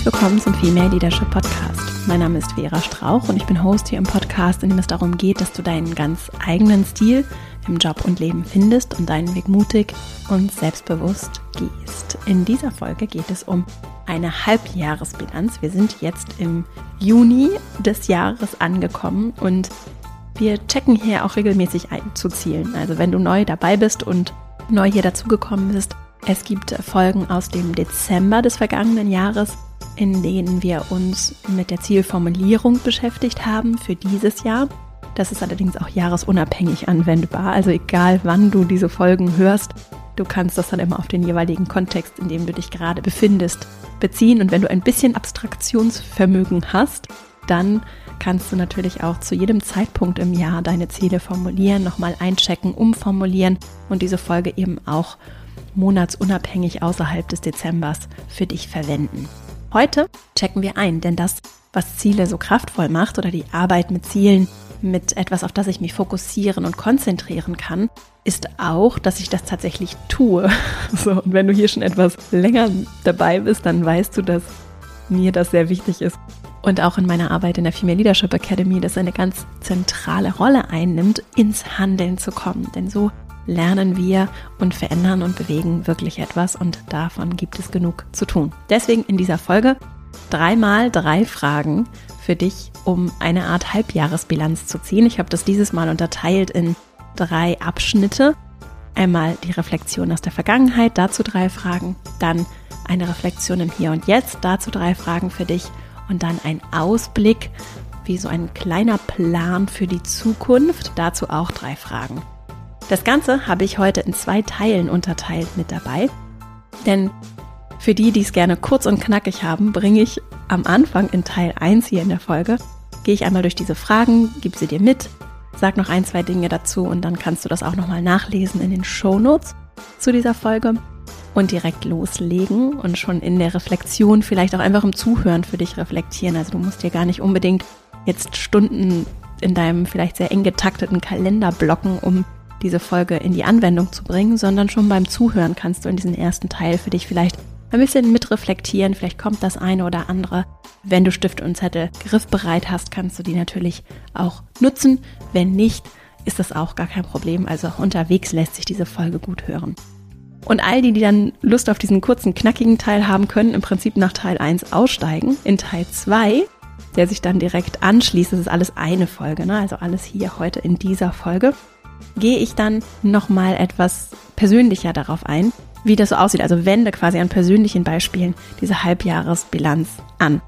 herzlich willkommen zum Female Leadership Podcast. Mein Name ist Vera Strauch und ich bin Host hier im Podcast, in dem es darum geht, dass du deinen ganz eigenen Stil im Job und Leben findest und deinen Weg mutig und selbstbewusst gehst. In dieser Folge geht es um eine Halbjahresbilanz. Wir sind jetzt im Juni des Jahres angekommen und wir checken hier auch regelmäßig ein zu Zielen. Also wenn du neu dabei bist und neu hier dazugekommen bist, es gibt Folgen aus dem Dezember des vergangenen Jahres, in denen wir uns mit der Zielformulierung beschäftigt haben für dieses Jahr. Das ist allerdings auch jahresunabhängig anwendbar. Also egal wann du diese Folgen hörst, du kannst das dann immer auf den jeweiligen Kontext, in dem du dich gerade befindest, beziehen. Und wenn du ein bisschen Abstraktionsvermögen hast, dann kannst du natürlich auch zu jedem Zeitpunkt im Jahr deine Ziele formulieren, nochmal einchecken, umformulieren und diese Folge eben auch monatsunabhängig außerhalb des Dezembers für dich verwenden. Heute checken wir ein, denn das, was Ziele so kraftvoll macht oder die Arbeit mit Zielen, mit etwas, auf das ich mich fokussieren und konzentrieren kann, ist auch, dass ich das tatsächlich tue. So, und wenn du hier schon etwas länger dabei bist, dann weißt du, dass mir das sehr wichtig ist. Und auch in meiner Arbeit in der Female Leadership Academy, das eine ganz zentrale Rolle einnimmt, ins Handeln zu kommen. Denn so lernen wir und verändern und bewegen wirklich etwas und davon gibt es genug zu tun. Deswegen in dieser Folge dreimal drei Fragen für dich, um eine Art Halbjahresbilanz zu ziehen. Ich habe das dieses Mal unterteilt in drei Abschnitte. Einmal die Reflexion aus der Vergangenheit, dazu drei Fragen, dann eine Reflexion im Hier und Jetzt, dazu drei Fragen für dich und dann ein Ausblick, wie so ein kleiner Plan für die Zukunft, dazu auch drei Fragen. Das Ganze habe ich heute in zwei Teilen unterteilt mit dabei. Denn für die, die es gerne kurz und knackig haben, bringe ich am Anfang in Teil 1 hier in der Folge, gehe ich einmal durch diese Fragen, gebe sie dir mit, sag noch ein, zwei Dinge dazu und dann kannst du das auch nochmal nachlesen in den Show Notes zu dieser Folge und direkt loslegen und schon in der Reflexion vielleicht auch einfach im Zuhören für dich reflektieren. Also du musst dir gar nicht unbedingt jetzt Stunden in deinem vielleicht sehr eng getakteten Kalender blocken, um diese Folge in die Anwendung zu bringen, sondern schon beim Zuhören kannst du in diesen ersten Teil für dich vielleicht ein bisschen mitreflektieren. Vielleicht kommt das eine oder andere. Wenn du Stift und Zettel griffbereit hast, kannst du die natürlich auch nutzen. Wenn nicht, ist das auch gar kein Problem. Also auch unterwegs lässt sich diese Folge gut hören. Und all die, die dann Lust auf diesen kurzen, knackigen Teil haben, können im Prinzip nach Teil 1 aussteigen. In Teil 2, der sich dann direkt anschließt, das ist alles eine Folge, ne? also alles hier heute in dieser Folge gehe ich dann nochmal etwas persönlicher darauf ein, wie das so aussieht. Also wende quasi an persönlichen Beispielen diese Halbjahresbilanz an.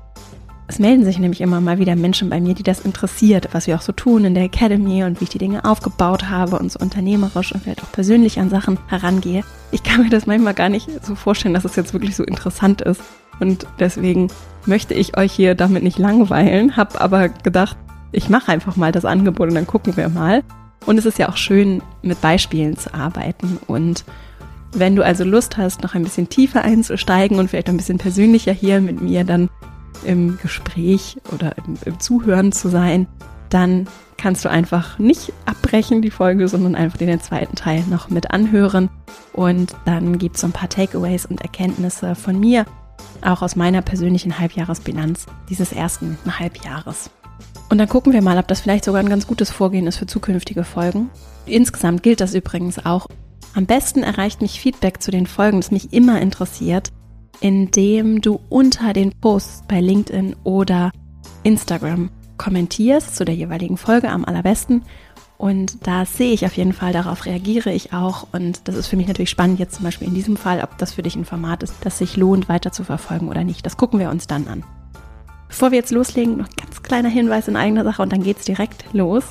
Es melden sich nämlich immer mal wieder Menschen bei mir, die das interessiert, was wir auch so tun in der Academy und wie ich die Dinge aufgebaut habe und so unternehmerisch und vielleicht auch persönlich an Sachen herangehe. Ich kann mir das manchmal gar nicht so vorstellen, dass es jetzt wirklich so interessant ist. Und deswegen möchte ich euch hier damit nicht langweilen, habe aber gedacht, ich mache einfach mal das Angebot und dann gucken wir mal. Und es ist ja auch schön, mit Beispielen zu arbeiten. Und wenn du also Lust hast, noch ein bisschen tiefer einzusteigen und vielleicht ein bisschen persönlicher hier mit mir dann im Gespräch oder im, im Zuhören zu sein, dann kannst du einfach nicht abbrechen die Folge, sondern einfach den zweiten Teil noch mit anhören. Und dann gibt es so ein paar Takeaways und Erkenntnisse von mir, auch aus meiner persönlichen Halbjahresbilanz dieses ersten Halbjahres. Und dann gucken wir mal, ob das vielleicht sogar ein ganz gutes Vorgehen ist für zukünftige Folgen. Insgesamt gilt das übrigens auch. Am besten erreicht mich Feedback zu den Folgen, das mich immer interessiert, indem du unter den Posts bei LinkedIn oder Instagram kommentierst zu der jeweiligen Folge am allerbesten. Und da sehe ich auf jeden Fall, darauf reagiere ich auch. Und das ist für mich natürlich spannend, jetzt zum Beispiel in diesem Fall, ob das für dich ein Format ist, das sich lohnt, weiter zu verfolgen oder nicht. Das gucken wir uns dann an. Bevor wir jetzt loslegen, noch ein ganz kleiner Hinweis in eigener Sache und dann geht's direkt los.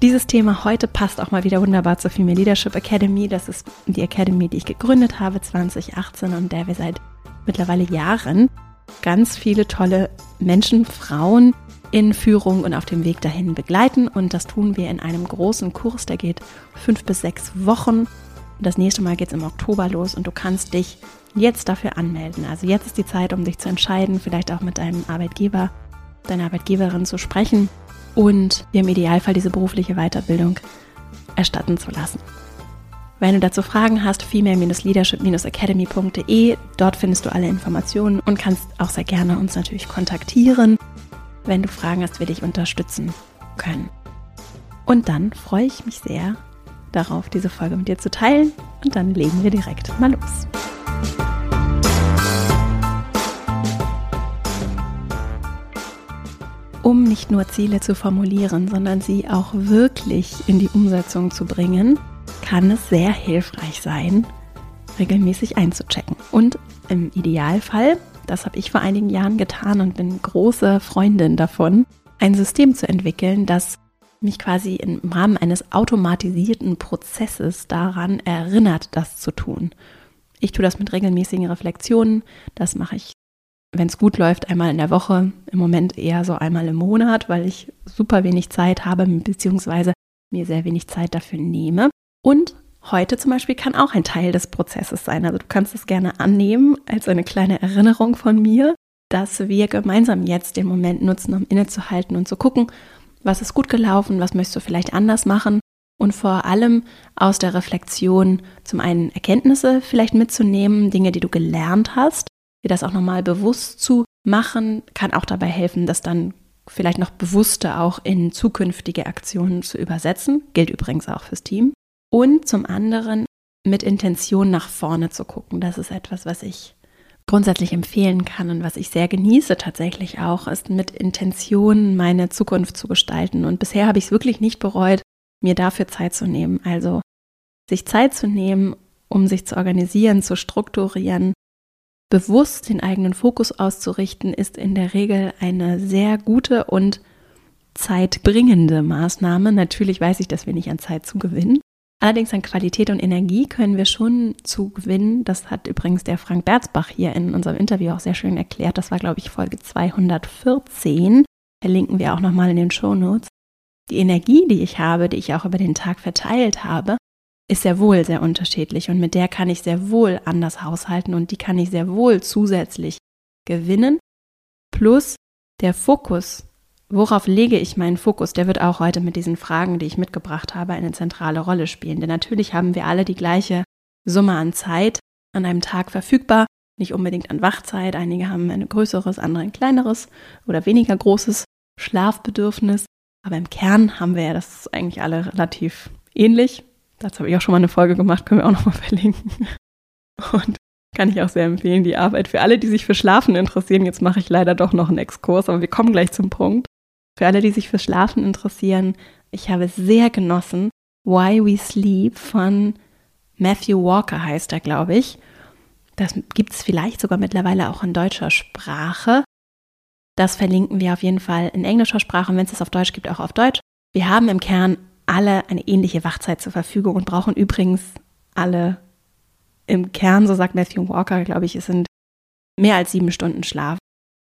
Dieses Thema heute passt auch mal wieder wunderbar zur Female Leadership Academy. Das ist die Academy, die ich gegründet habe 2018 und der wir seit mittlerweile Jahren ganz viele tolle Menschen, Frauen in Führung und auf dem Weg dahin begleiten. Und das tun wir in einem großen Kurs, der geht fünf bis sechs Wochen. Das nächste Mal geht's im Oktober los und du kannst dich jetzt dafür anmelden. Also jetzt ist die Zeit, um dich zu entscheiden, vielleicht auch mit deinem Arbeitgeber, deiner Arbeitgeberin zu sprechen und dir im Idealfall diese berufliche Weiterbildung erstatten zu lassen. Wenn du dazu Fragen hast, female-leadership-academy.de, dort findest du alle Informationen und kannst auch sehr gerne uns natürlich kontaktieren, wenn du Fragen hast, wir dich unterstützen können. Und dann freue ich mich sehr darauf, diese Folge mit dir zu teilen und dann legen wir direkt mal los. Um nicht nur Ziele zu formulieren, sondern sie auch wirklich in die Umsetzung zu bringen, kann es sehr hilfreich sein, regelmäßig einzuchecken. Und im Idealfall, das habe ich vor einigen Jahren getan und bin große Freundin davon, ein System zu entwickeln, das mich quasi im Rahmen eines automatisierten Prozesses daran erinnert, das zu tun. Ich tue das mit regelmäßigen Reflexionen. Das mache ich, wenn es gut läuft, einmal in der Woche. Im Moment eher so einmal im Monat, weil ich super wenig Zeit habe, beziehungsweise mir sehr wenig Zeit dafür nehme. Und heute zum Beispiel kann auch ein Teil des Prozesses sein. Also du kannst es gerne annehmen als eine kleine Erinnerung von mir, dass wir gemeinsam jetzt den Moment nutzen, um innezuhalten und zu gucken, was ist gut gelaufen, was möchtest du vielleicht anders machen und vor allem aus der Reflexion zum einen Erkenntnisse vielleicht mitzunehmen, Dinge, die du gelernt hast, dir das auch nochmal bewusst zu machen, kann auch dabei helfen, das dann vielleicht noch bewusster auch in zukünftige Aktionen zu übersetzen. Gilt übrigens auch fürs Team und zum anderen mit Intention nach vorne zu gucken. Das ist etwas, was ich grundsätzlich empfehlen kann und was ich sehr genieße tatsächlich auch, ist mit Intention meine Zukunft zu gestalten. Und bisher habe ich es wirklich nicht bereut, mir dafür Zeit zu nehmen. Also sich Zeit zu nehmen, um sich zu organisieren, zu strukturieren, bewusst den eigenen Fokus auszurichten, ist in der Regel eine sehr gute und zeitbringende Maßnahme. Natürlich weiß ich, dass wir nicht an Zeit zu gewinnen, Allerdings an Qualität und Energie können wir schon zu gewinnen. Das hat übrigens der Frank Berzbach hier in unserem Interview auch sehr schön erklärt. Das war, glaube ich, Folge 214. Verlinken wir auch nochmal in den Show Notes. Die Energie, die ich habe, die ich auch über den Tag verteilt habe, ist sehr wohl sehr unterschiedlich und mit der kann ich sehr wohl anders haushalten und die kann ich sehr wohl zusätzlich gewinnen. Plus der Fokus Worauf lege ich meinen Fokus? Der wird auch heute mit diesen Fragen, die ich mitgebracht habe, eine zentrale Rolle spielen. Denn natürlich haben wir alle die gleiche Summe an Zeit an einem Tag verfügbar, nicht unbedingt an Wachzeit. Einige haben ein größeres, andere ein kleineres oder weniger großes Schlafbedürfnis. Aber im Kern haben wir ja das eigentlich alle relativ ähnlich. Dazu habe ich auch schon mal eine Folge gemacht, können wir auch nochmal verlinken. Und kann ich auch sehr empfehlen, die Arbeit. Für alle, die sich für Schlafen interessieren, jetzt mache ich leider doch noch einen Exkurs, aber wir kommen gleich zum Punkt. Für alle, die sich fürs Schlafen interessieren, ich habe sehr genossen. Why We Sleep von Matthew Walker heißt er, glaube ich. Das gibt es vielleicht sogar mittlerweile auch in deutscher Sprache. Das verlinken wir auf jeden Fall in englischer Sprache und wenn es es auf Deutsch gibt, auch auf Deutsch. Wir haben im Kern alle eine ähnliche Wachzeit zur Verfügung und brauchen übrigens alle im Kern, so sagt Matthew Walker, glaube ich, es sind mehr als sieben Stunden Schlaf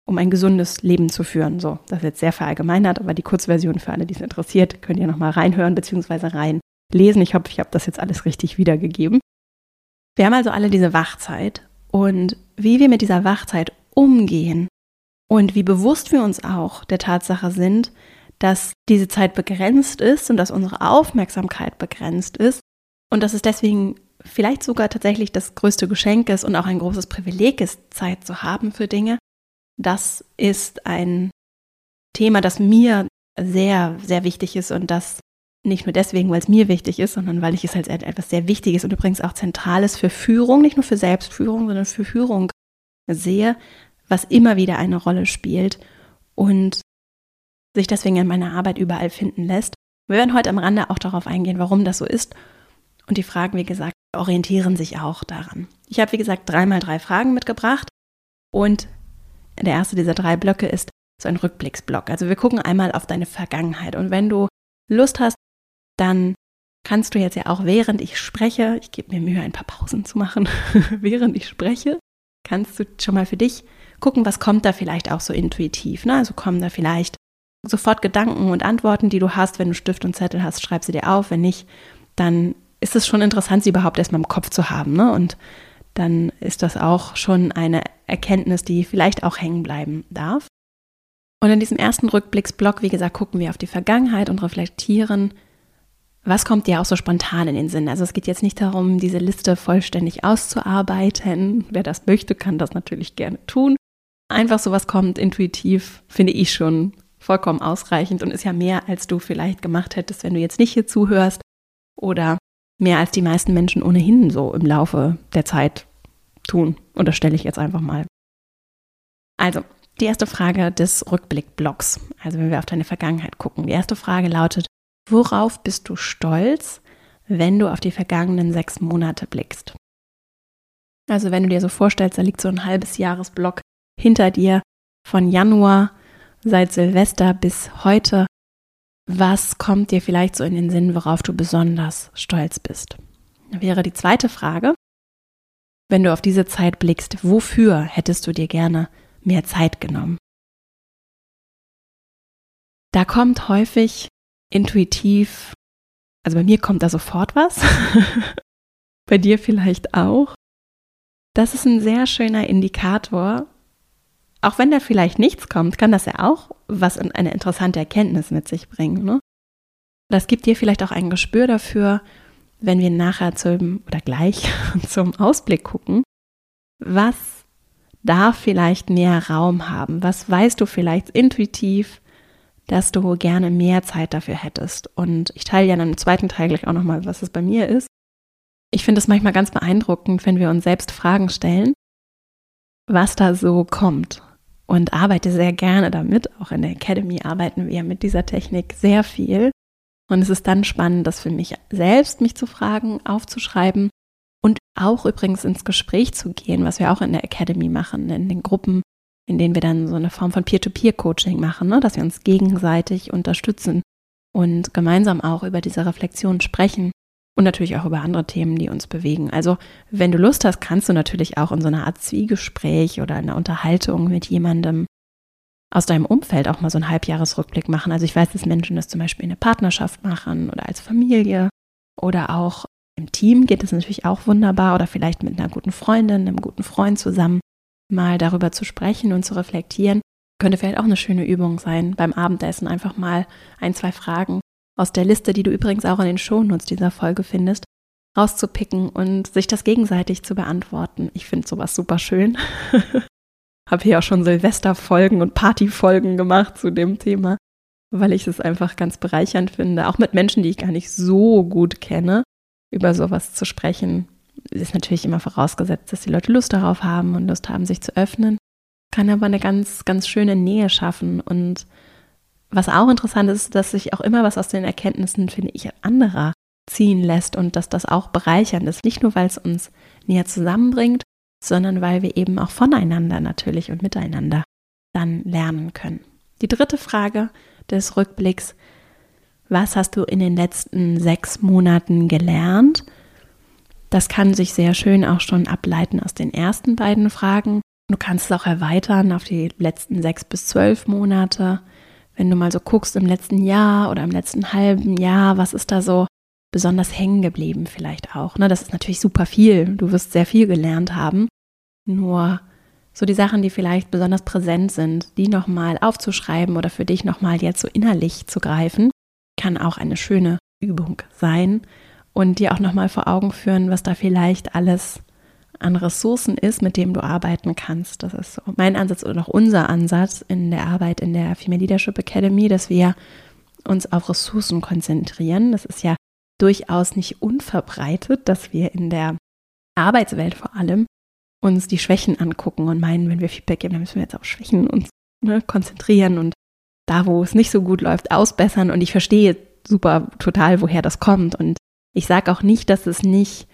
um ein gesundes Leben zu führen. So, das ist jetzt sehr verallgemeinert, aber die Kurzversion für alle, die es interessiert, könnt ihr nochmal reinhören bzw. reinlesen. Ich hoffe, ich habe das jetzt alles richtig wiedergegeben. Wir haben also alle diese Wachzeit und wie wir mit dieser Wachzeit umgehen und wie bewusst wir uns auch der Tatsache sind, dass diese Zeit begrenzt ist und dass unsere Aufmerksamkeit begrenzt ist und dass es deswegen vielleicht sogar tatsächlich das größte Geschenk ist und auch ein großes Privileg ist, Zeit zu haben für Dinge, das ist ein Thema, das mir sehr, sehr wichtig ist und das nicht nur deswegen, weil es mir wichtig ist, sondern weil ich es als etwas sehr Wichtiges und übrigens auch Zentrales für Führung, nicht nur für Selbstführung, sondern für Führung sehe, was immer wieder eine Rolle spielt und sich deswegen in meiner Arbeit überall finden lässt. Wir werden heute am Rande auch darauf eingehen, warum das so ist. Und die Fragen, wie gesagt, orientieren sich auch daran. Ich habe, wie gesagt, dreimal drei Fragen mitgebracht und der erste dieser drei Blöcke ist so ein Rückblicksblock. Also wir gucken einmal auf deine Vergangenheit. Und wenn du Lust hast, dann kannst du jetzt ja auch, während ich spreche, ich gebe mir Mühe, ein paar Pausen zu machen, während ich spreche, kannst du schon mal für dich gucken, was kommt da vielleicht auch so intuitiv. Ne? Also kommen da vielleicht sofort Gedanken und Antworten, die du hast. Wenn du Stift und Zettel hast, schreib sie dir auf. Wenn nicht, dann ist es schon interessant, sie überhaupt erstmal im Kopf zu haben. Ne? Und dann ist das auch schon eine Erkenntnis, die vielleicht auch hängen bleiben darf. Und in diesem ersten Rückblicksblock, wie gesagt, gucken wir auf die Vergangenheit und reflektieren, was kommt dir auch so spontan in den Sinn? Also es geht jetzt nicht darum, diese Liste vollständig auszuarbeiten. Wer das möchte, kann das natürlich gerne tun. Einfach so was kommt intuitiv, finde ich schon vollkommen ausreichend und ist ja mehr, als du vielleicht gemacht hättest, wenn du jetzt nicht hier zuhörst oder mehr als die meisten Menschen ohnehin so im Laufe der Zeit tun. Unterstelle ich jetzt einfach mal. Also, die erste Frage des Rückblickblocks, also wenn wir auf deine Vergangenheit gucken. Die erste Frage lautet, worauf bist du stolz, wenn du auf die vergangenen sechs Monate blickst? Also wenn du dir so vorstellst, da liegt so ein halbes Jahresblock hinter dir von Januar seit Silvester bis heute. Was kommt dir vielleicht so in den Sinn, worauf du besonders stolz bist? Wäre die zweite Frage. Wenn du auf diese Zeit blickst, wofür hättest du dir gerne mehr Zeit genommen? Da kommt häufig intuitiv, also bei mir kommt da sofort was, bei dir vielleicht auch. Das ist ein sehr schöner Indikator, auch wenn da vielleicht nichts kommt, kann das ja auch was eine interessante Erkenntnis mit sich bringen. Ne? Das gibt dir vielleicht auch ein Gespür dafür, wenn wir nachher zum oder gleich zum Ausblick gucken, was darf vielleicht mehr Raum haben? Was weißt du vielleicht intuitiv, dass du gerne mehr Zeit dafür hättest? Und ich teile ja dann im zweiten Teil gleich auch nochmal, was es bei mir ist. Ich finde es manchmal ganz beeindruckend, wenn wir uns selbst Fragen stellen, was da so kommt und arbeite sehr gerne damit. Auch in der Academy arbeiten wir mit dieser Technik sehr viel. Und es ist dann spannend, das für mich selbst mich zu fragen, aufzuschreiben und auch übrigens ins Gespräch zu gehen, was wir auch in der Academy machen, in den Gruppen, in denen wir dann so eine Form von Peer-to-Peer-Coaching machen, ne? dass wir uns gegenseitig unterstützen und gemeinsam auch über diese Reflexion sprechen und natürlich auch über andere Themen, die uns bewegen. Also wenn du Lust hast, kannst du natürlich auch in so einer Art Zwiegespräch oder einer Unterhaltung mit jemandem aus deinem Umfeld auch mal so einen Halbjahresrückblick machen. Also ich weiß, dass Menschen das zum Beispiel in der Partnerschaft machen oder als Familie oder auch im Team geht es natürlich auch wunderbar oder vielleicht mit einer guten Freundin, einem guten Freund zusammen mal darüber zu sprechen und zu reflektieren. Könnte vielleicht auch eine schöne Übung sein, beim Abendessen einfach mal ein, zwei Fragen aus der Liste, die du übrigens auch in den Shownotes dieser Folge findest, rauszupicken und sich das gegenseitig zu beantworten. Ich finde sowas super schön. Habe hier auch schon Silvesterfolgen und Partyfolgen gemacht zu dem Thema, weil ich es einfach ganz bereichernd finde, auch mit Menschen, die ich gar nicht so gut kenne, über sowas zu sprechen. Ist natürlich immer vorausgesetzt, dass die Leute Lust darauf haben und Lust haben, sich zu öffnen. Kann aber eine ganz, ganz schöne Nähe schaffen und was auch interessant ist, dass sich auch immer was aus den Erkenntnissen, finde ich, anderer ziehen lässt und dass das auch bereichernd ist. Nicht nur, weil es uns näher zusammenbringt, sondern weil wir eben auch voneinander natürlich und miteinander dann lernen können. Die dritte Frage des Rückblicks, was hast du in den letzten sechs Monaten gelernt? Das kann sich sehr schön auch schon ableiten aus den ersten beiden Fragen. Du kannst es auch erweitern auf die letzten sechs bis zwölf Monate wenn du mal so guckst im letzten Jahr oder im letzten halben Jahr, was ist da so besonders hängen geblieben vielleicht auch. Ne? Das ist natürlich super viel. Du wirst sehr viel gelernt haben. Nur so die Sachen, die vielleicht besonders präsent sind, die nochmal aufzuschreiben oder für dich nochmal jetzt so innerlich zu greifen, kann auch eine schöne Übung sein und dir auch nochmal vor Augen führen, was da vielleicht alles an Ressourcen ist, mit dem du arbeiten kannst. Das ist so mein Ansatz oder auch unser Ansatz in der Arbeit in der Female Leadership Academy, dass wir uns auf Ressourcen konzentrieren. Das ist ja durchaus nicht unverbreitet, dass wir in der Arbeitswelt vor allem uns die Schwächen angucken und meinen, wenn wir Feedback geben, dann müssen wir jetzt auf Schwächen uns ne, konzentrieren und da, wo es nicht so gut läuft, ausbessern. Und ich verstehe super total, woher das kommt. Und ich sage auch nicht, dass es nicht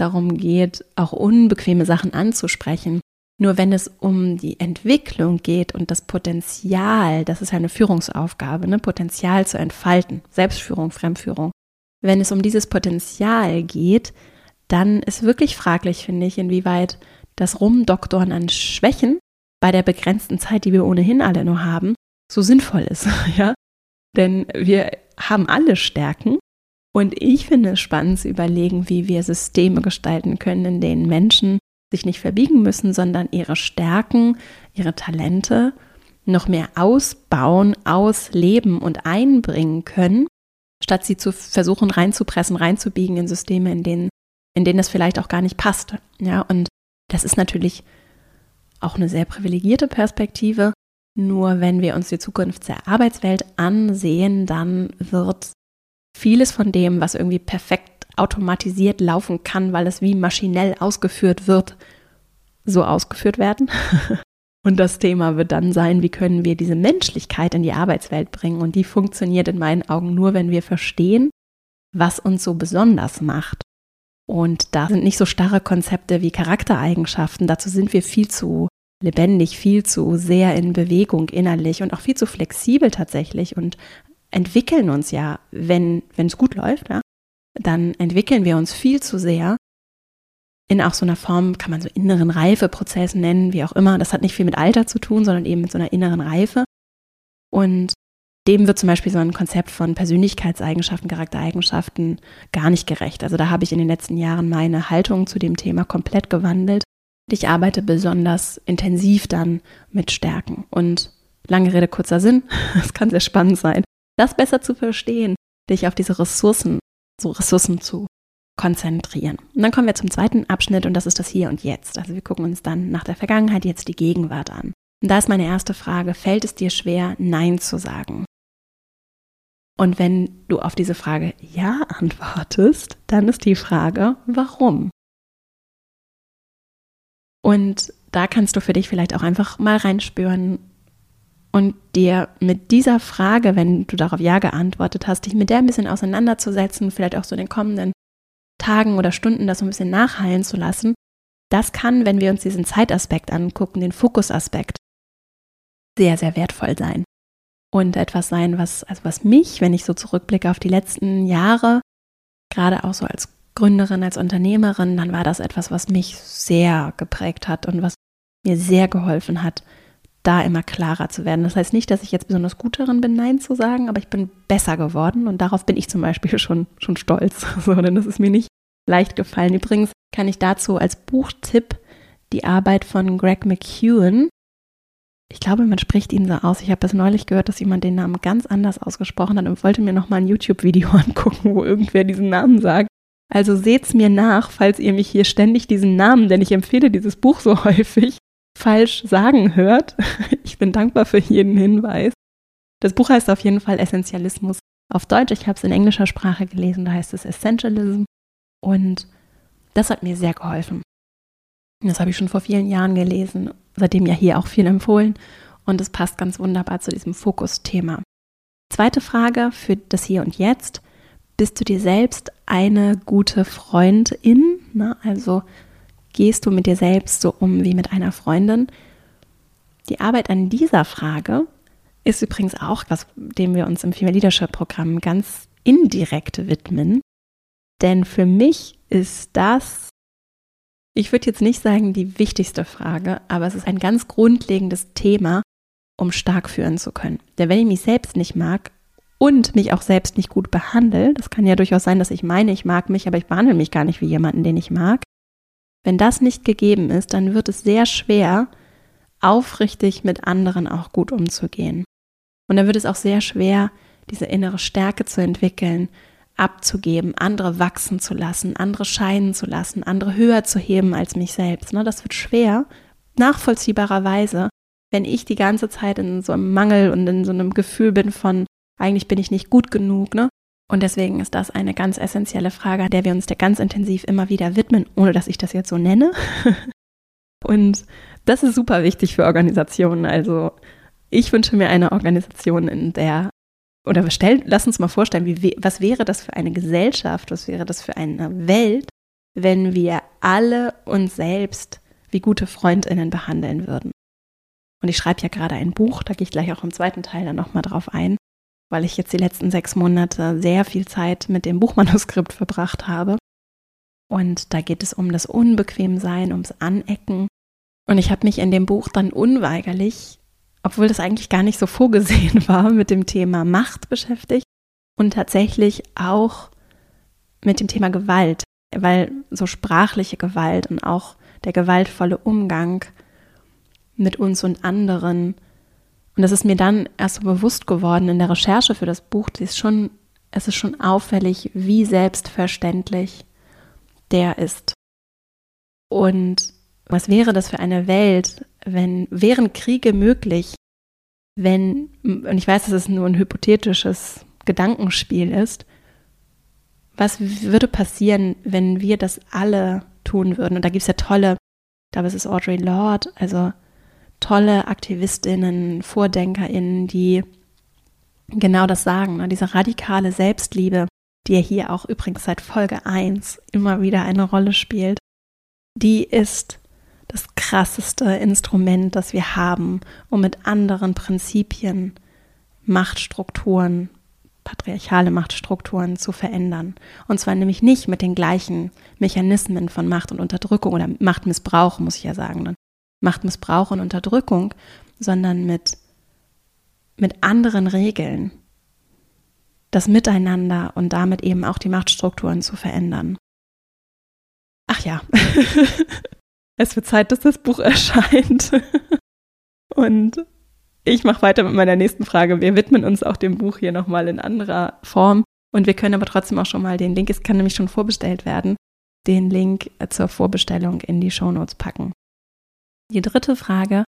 darum geht, auch unbequeme Sachen anzusprechen. Nur wenn es um die Entwicklung geht und das Potenzial, das ist eine Führungsaufgabe, ne, Potenzial zu entfalten, Selbstführung, Fremdführung. Wenn es um dieses Potenzial geht, dann ist wirklich fraglich, finde ich, inwieweit das Rumdoktoren an Schwächen bei der begrenzten Zeit, die wir ohnehin alle nur haben, so sinnvoll ist, ja? Denn wir haben alle Stärken und ich finde es spannend zu überlegen, wie wir Systeme gestalten können, in denen Menschen sich nicht verbiegen müssen, sondern ihre Stärken, ihre Talente noch mehr ausbauen, ausleben und einbringen können, statt sie zu versuchen reinzupressen, reinzubiegen in Systeme, in denen, in denen es vielleicht auch gar nicht passt. Ja, und das ist natürlich auch eine sehr privilegierte Perspektive. Nur wenn wir uns die Zukunft der Arbeitswelt ansehen, dann wird vieles von dem, was irgendwie perfekt automatisiert laufen kann, weil es wie maschinell ausgeführt wird, so ausgeführt werden. Und das Thema wird dann sein, wie können wir diese Menschlichkeit in die Arbeitswelt bringen. Und die funktioniert in meinen Augen nur, wenn wir verstehen, was uns so besonders macht. Und da sind nicht so starre Konzepte wie Charaktereigenschaften. Dazu sind wir viel zu lebendig, viel zu sehr in Bewegung innerlich und auch viel zu flexibel tatsächlich und entwickeln uns ja, wenn es gut läuft, ja, dann entwickeln wir uns viel zu sehr in auch so einer Form, kann man so inneren Reifeprozess nennen, wie auch immer. Das hat nicht viel mit Alter zu tun, sondern eben mit so einer inneren Reife. Und dem wird zum Beispiel so ein Konzept von Persönlichkeitseigenschaften, Charaktereigenschaften gar nicht gerecht. Also da habe ich in den letzten Jahren meine Haltung zu dem Thema komplett gewandelt. Ich arbeite besonders intensiv dann mit Stärken. Und lange Rede, kurzer Sinn, es kann sehr spannend sein, das besser zu verstehen, dich auf diese Ressourcen, so Ressourcen zu konzentrieren. Und dann kommen wir zum zweiten Abschnitt und das ist das Hier und Jetzt. Also wir gucken uns dann nach der Vergangenheit jetzt die Gegenwart an. Und da ist meine erste Frage, fällt es dir schwer, Nein zu sagen? Und wenn du auf diese Frage Ja antwortest, dann ist die Frage, warum? Und da kannst du für dich vielleicht auch einfach mal reinspüren und dir mit dieser Frage, wenn du darauf Ja geantwortet hast, dich mit der ein bisschen auseinanderzusetzen, vielleicht auch so in den kommenden Tagen oder Stunden das so ein bisschen nachhallen zu lassen, das kann, wenn wir uns diesen Zeitaspekt angucken, den Fokusaspekt, sehr, sehr wertvoll sein. Und etwas sein, was, also was mich, wenn ich so zurückblicke auf die letzten Jahre, gerade auch so als Gründerin, als Unternehmerin, dann war das etwas, was mich sehr geprägt hat und was mir sehr geholfen hat, da immer klarer zu werden. Das heißt nicht, dass ich jetzt besonders gut darin bin, Nein zu sagen, aber ich bin besser geworden und darauf bin ich zum Beispiel schon, schon stolz. So, denn das ist mir nicht leicht gefallen. Übrigens kann ich dazu als Buchtipp die Arbeit von Greg McEwen, ich glaube, man spricht ihn so aus. Ich habe das neulich gehört, dass jemand den Namen ganz anders ausgesprochen hat und wollte mir nochmal ein YouTube-Video angucken, wo irgendwer diesen Namen sagt. Also seht's mir nach, falls ihr mich hier ständig diesen Namen, denn ich empfehle dieses Buch so häufig, falsch sagen hört. Ich bin dankbar für jeden Hinweis. Das Buch heißt auf jeden Fall Essentialismus auf Deutsch. Ich habe es in englischer Sprache gelesen, da heißt es Essentialism. Und das hat mir sehr geholfen. Das habe ich schon vor vielen Jahren gelesen, seitdem ja hier auch viel empfohlen. Und es passt ganz wunderbar zu diesem Fokusthema. Zweite Frage für das Hier und Jetzt. Bist du dir selbst eine gute Freundin? Na, also gehst du mit dir selbst so um wie mit einer Freundin? Die Arbeit an dieser Frage ist übrigens auch was, dem wir uns im Female Leadership Programm ganz indirekt widmen. Denn für mich ist das, ich würde jetzt nicht sagen die wichtigste Frage, aber es ist ein ganz grundlegendes Thema, um stark führen zu können. Denn wenn ich mich selbst nicht mag und mich auch selbst nicht gut behandle, das kann ja durchaus sein, dass ich meine, ich mag mich, aber ich behandle mich gar nicht wie jemanden, den ich mag, wenn das nicht gegeben ist, dann wird es sehr schwer, aufrichtig mit anderen auch gut umzugehen. Und dann wird es auch sehr schwer, diese innere Stärke zu entwickeln, abzugeben, andere wachsen zu lassen, andere scheinen zu lassen, andere höher zu heben als mich selbst. Ne? Das wird schwer, nachvollziehbarerweise, wenn ich die ganze Zeit in so einem Mangel und in so einem Gefühl bin von, eigentlich bin ich nicht gut genug, ne? Und deswegen ist das eine ganz essentielle Frage, der wir uns da ganz intensiv immer wieder widmen, ohne dass ich das jetzt so nenne. Und das ist super wichtig für Organisationen. Also ich wünsche mir eine Organisation, in der, oder stell, lass uns mal vorstellen, wie, was wäre das für eine Gesellschaft, was wäre das für eine Welt, wenn wir alle uns selbst wie gute Freundinnen behandeln würden. Und ich schreibe ja gerade ein Buch, da gehe ich gleich auch im zweiten Teil dann nochmal drauf ein weil ich jetzt die letzten sechs Monate sehr viel Zeit mit dem Buchmanuskript verbracht habe. Und da geht es um das Unbequemsein, ums Anecken. Und ich habe mich in dem Buch dann unweigerlich, obwohl das eigentlich gar nicht so vorgesehen war, mit dem Thema Macht beschäftigt und tatsächlich auch mit dem Thema Gewalt, weil so sprachliche Gewalt und auch der gewaltvolle Umgang mit uns und anderen und das ist mir dann erst so bewusst geworden in der Recherche für das Buch, die ist schon, es ist schon auffällig, wie selbstverständlich der ist. Und was wäre das für eine Welt, wenn, wären Kriege möglich, wenn, und ich weiß, dass es nur ein hypothetisches Gedankenspiel ist, was würde passieren, wenn wir das alle tun würden? Und da gibt es ja tolle, ich glaube, es ist Audrey Lorde, also tolle Aktivistinnen, Vordenkerinnen, die genau das sagen, ne? diese radikale Selbstliebe, die ja hier auch übrigens seit Folge 1 immer wieder eine Rolle spielt, die ist das krasseste Instrument, das wir haben, um mit anderen Prinzipien Machtstrukturen, patriarchale Machtstrukturen zu verändern. Und zwar nämlich nicht mit den gleichen Mechanismen von Macht und Unterdrückung oder Machtmissbrauch, muss ich ja sagen, ne? Machtmissbrauch und Unterdrückung, sondern mit, mit anderen Regeln, das Miteinander und damit eben auch die Machtstrukturen zu verändern. Ach ja, es wird Zeit, dass das Buch erscheint. Und ich mache weiter mit meiner nächsten Frage. Wir widmen uns auch dem Buch hier nochmal in anderer Form. Und wir können aber trotzdem auch schon mal den Link, es kann nämlich schon vorbestellt werden, den Link zur Vorbestellung in die Shownotes packen. Die dritte Frage,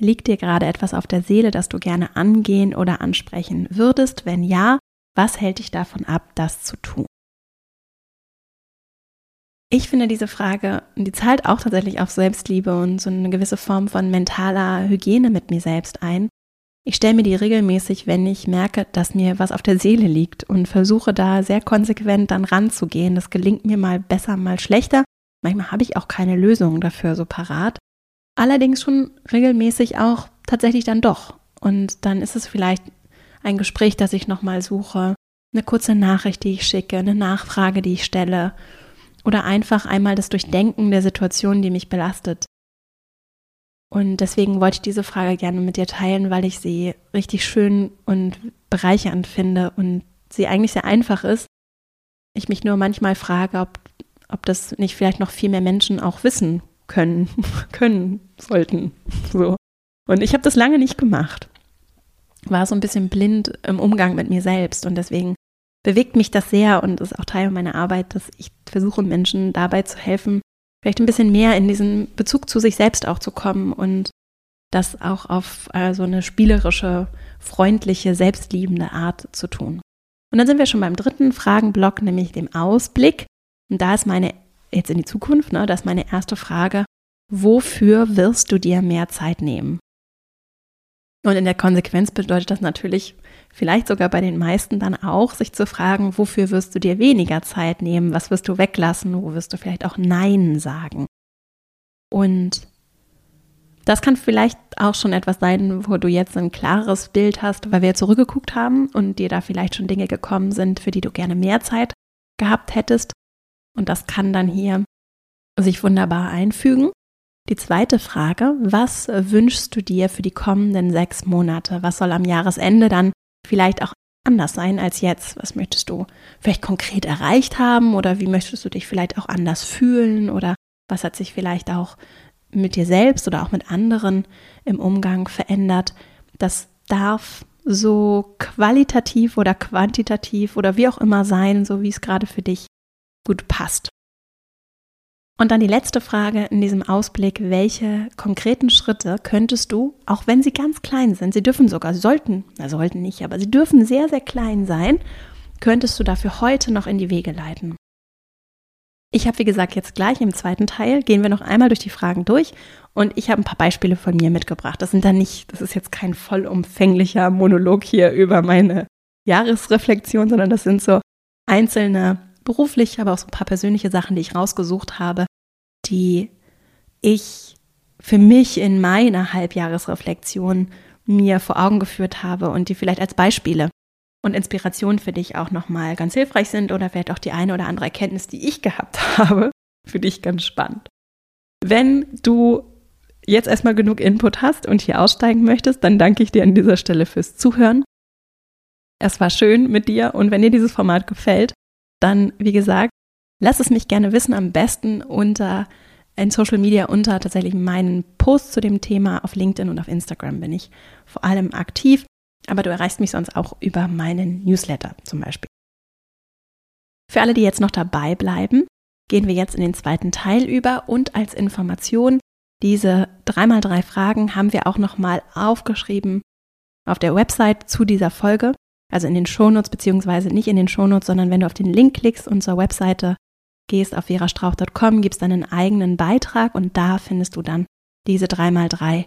liegt dir gerade etwas auf der Seele, das du gerne angehen oder ansprechen würdest? Wenn ja, was hält dich davon ab, das zu tun? Ich finde diese Frage, die zahlt auch tatsächlich auf Selbstliebe und so eine gewisse Form von mentaler Hygiene mit mir selbst ein. Ich stelle mir die regelmäßig, wenn ich merke, dass mir was auf der Seele liegt und versuche da sehr konsequent dann ranzugehen. Das gelingt mir mal besser, mal schlechter. Manchmal habe ich auch keine Lösung dafür so parat. Allerdings schon regelmäßig auch tatsächlich dann doch. Und dann ist es vielleicht ein Gespräch, das ich nochmal suche, eine kurze Nachricht, die ich schicke, eine Nachfrage, die ich stelle oder einfach einmal das Durchdenken der Situation, die mich belastet. Und deswegen wollte ich diese Frage gerne mit dir teilen, weil ich sie richtig schön und bereichernd finde und sie eigentlich sehr einfach ist. Ich mich nur manchmal frage, ob, ob das nicht vielleicht noch viel mehr Menschen auch wissen können, können sollten. So. Und ich habe das lange nicht gemacht. War so ein bisschen blind im Umgang mit mir selbst und deswegen bewegt mich das sehr und ist auch Teil meiner Arbeit, dass ich versuche, Menschen dabei zu helfen, vielleicht ein bisschen mehr in diesen Bezug zu sich selbst auch zu kommen und das auch auf äh, so eine spielerische, freundliche, selbstliebende Art zu tun. Und dann sind wir schon beim dritten Fragenblock, nämlich dem Ausblick. Und da ist meine, jetzt in die Zukunft, ne, da ist meine erste Frage, wofür wirst du dir mehr Zeit nehmen? Und in der Konsequenz bedeutet das natürlich vielleicht sogar bei den meisten dann auch, sich zu fragen, wofür wirst du dir weniger Zeit nehmen, was wirst du weglassen, wo wirst du vielleicht auch Nein sagen. Und das kann vielleicht auch schon etwas sein, wo du jetzt ein klares Bild hast, weil wir zurückgeguckt haben und dir da vielleicht schon Dinge gekommen sind, für die du gerne mehr Zeit gehabt hättest. Und das kann dann hier sich wunderbar einfügen. Die zweite Frage, was wünschst du dir für die kommenden sechs Monate? Was soll am Jahresende dann vielleicht auch anders sein als jetzt? Was möchtest du vielleicht konkret erreicht haben oder wie möchtest du dich vielleicht auch anders fühlen oder was hat sich vielleicht auch mit dir selbst oder auch mit anderen im Umgang verändert? Das darf so qualitativ oder quantitativ oder wie auch immer sein, so wie es gerade für dich gut passt. Und dann die letzte Frage in diesem Ausblick, welche konkreten Schritte könntest du, auch wenn sie ganz klein sind, sie dürfen sogar, sollten, na sollten nicht, aber sie dürfen sehr, sehr klein sein, könntest du dafür heute noch in die Wege leiten? Ich habe, wie gesagt, jetzt gleich im zweiten Teil, gehen wir noch einmal durch die Fragen durch und ich habe ein paar Beispiele von mir mitgebracht. Das sind dann nicht, das ist jetzt kein vollumfänglicher Monolog hier über meine Jahresreflexion, sondern das sind so einzelne berufliche, aber auch so ein paar persönliche Sachen, die ich rausgesucht habe, die ich für mich in meiner Halbjahresreflexion mir vor Augen geführt habe und die vielleicht als Beispiele und Inspiration für dich auch nochmal ganz hilfreich sind oder vielleicht auch die eine oder andere Erkenntnis, die ich gehabt habe, für dich ganz spannend. Wenn du jetzt erstmal genug Input hast und hier aussteigen möchtest, dann danke ich dir an dieser Stelle fürs Zuhören. Es war schön mit dir und wenn dir dieses Format gefällt, dann, wie gesagt, lass es mich gerne wissen, am besten unter in Social Media unter tatsächlich meinen Posts zu dem Thema. Auf LinkedIn und auf Instagram bin ich vor allem aktiv, aber du erreichst mich sonst auch über meinen Newsletter zum Beispiel. Für alle, die jetzt noch dabei bleiben, gehen wir jetzt in den zweiten Teil über und als Information diese 3x3 Fragen haben wir auch nochmal aufgeschrieben auf der Website zu dieser Folge, also in den Shownotes, beziehungsweise nicht in den Shownotes, sondern wenn du auf den Link klickst und zur Webseite gehst auf verastrauch.com, gibst dann einen eigenen Beitrag und da findest du dann diese 3x3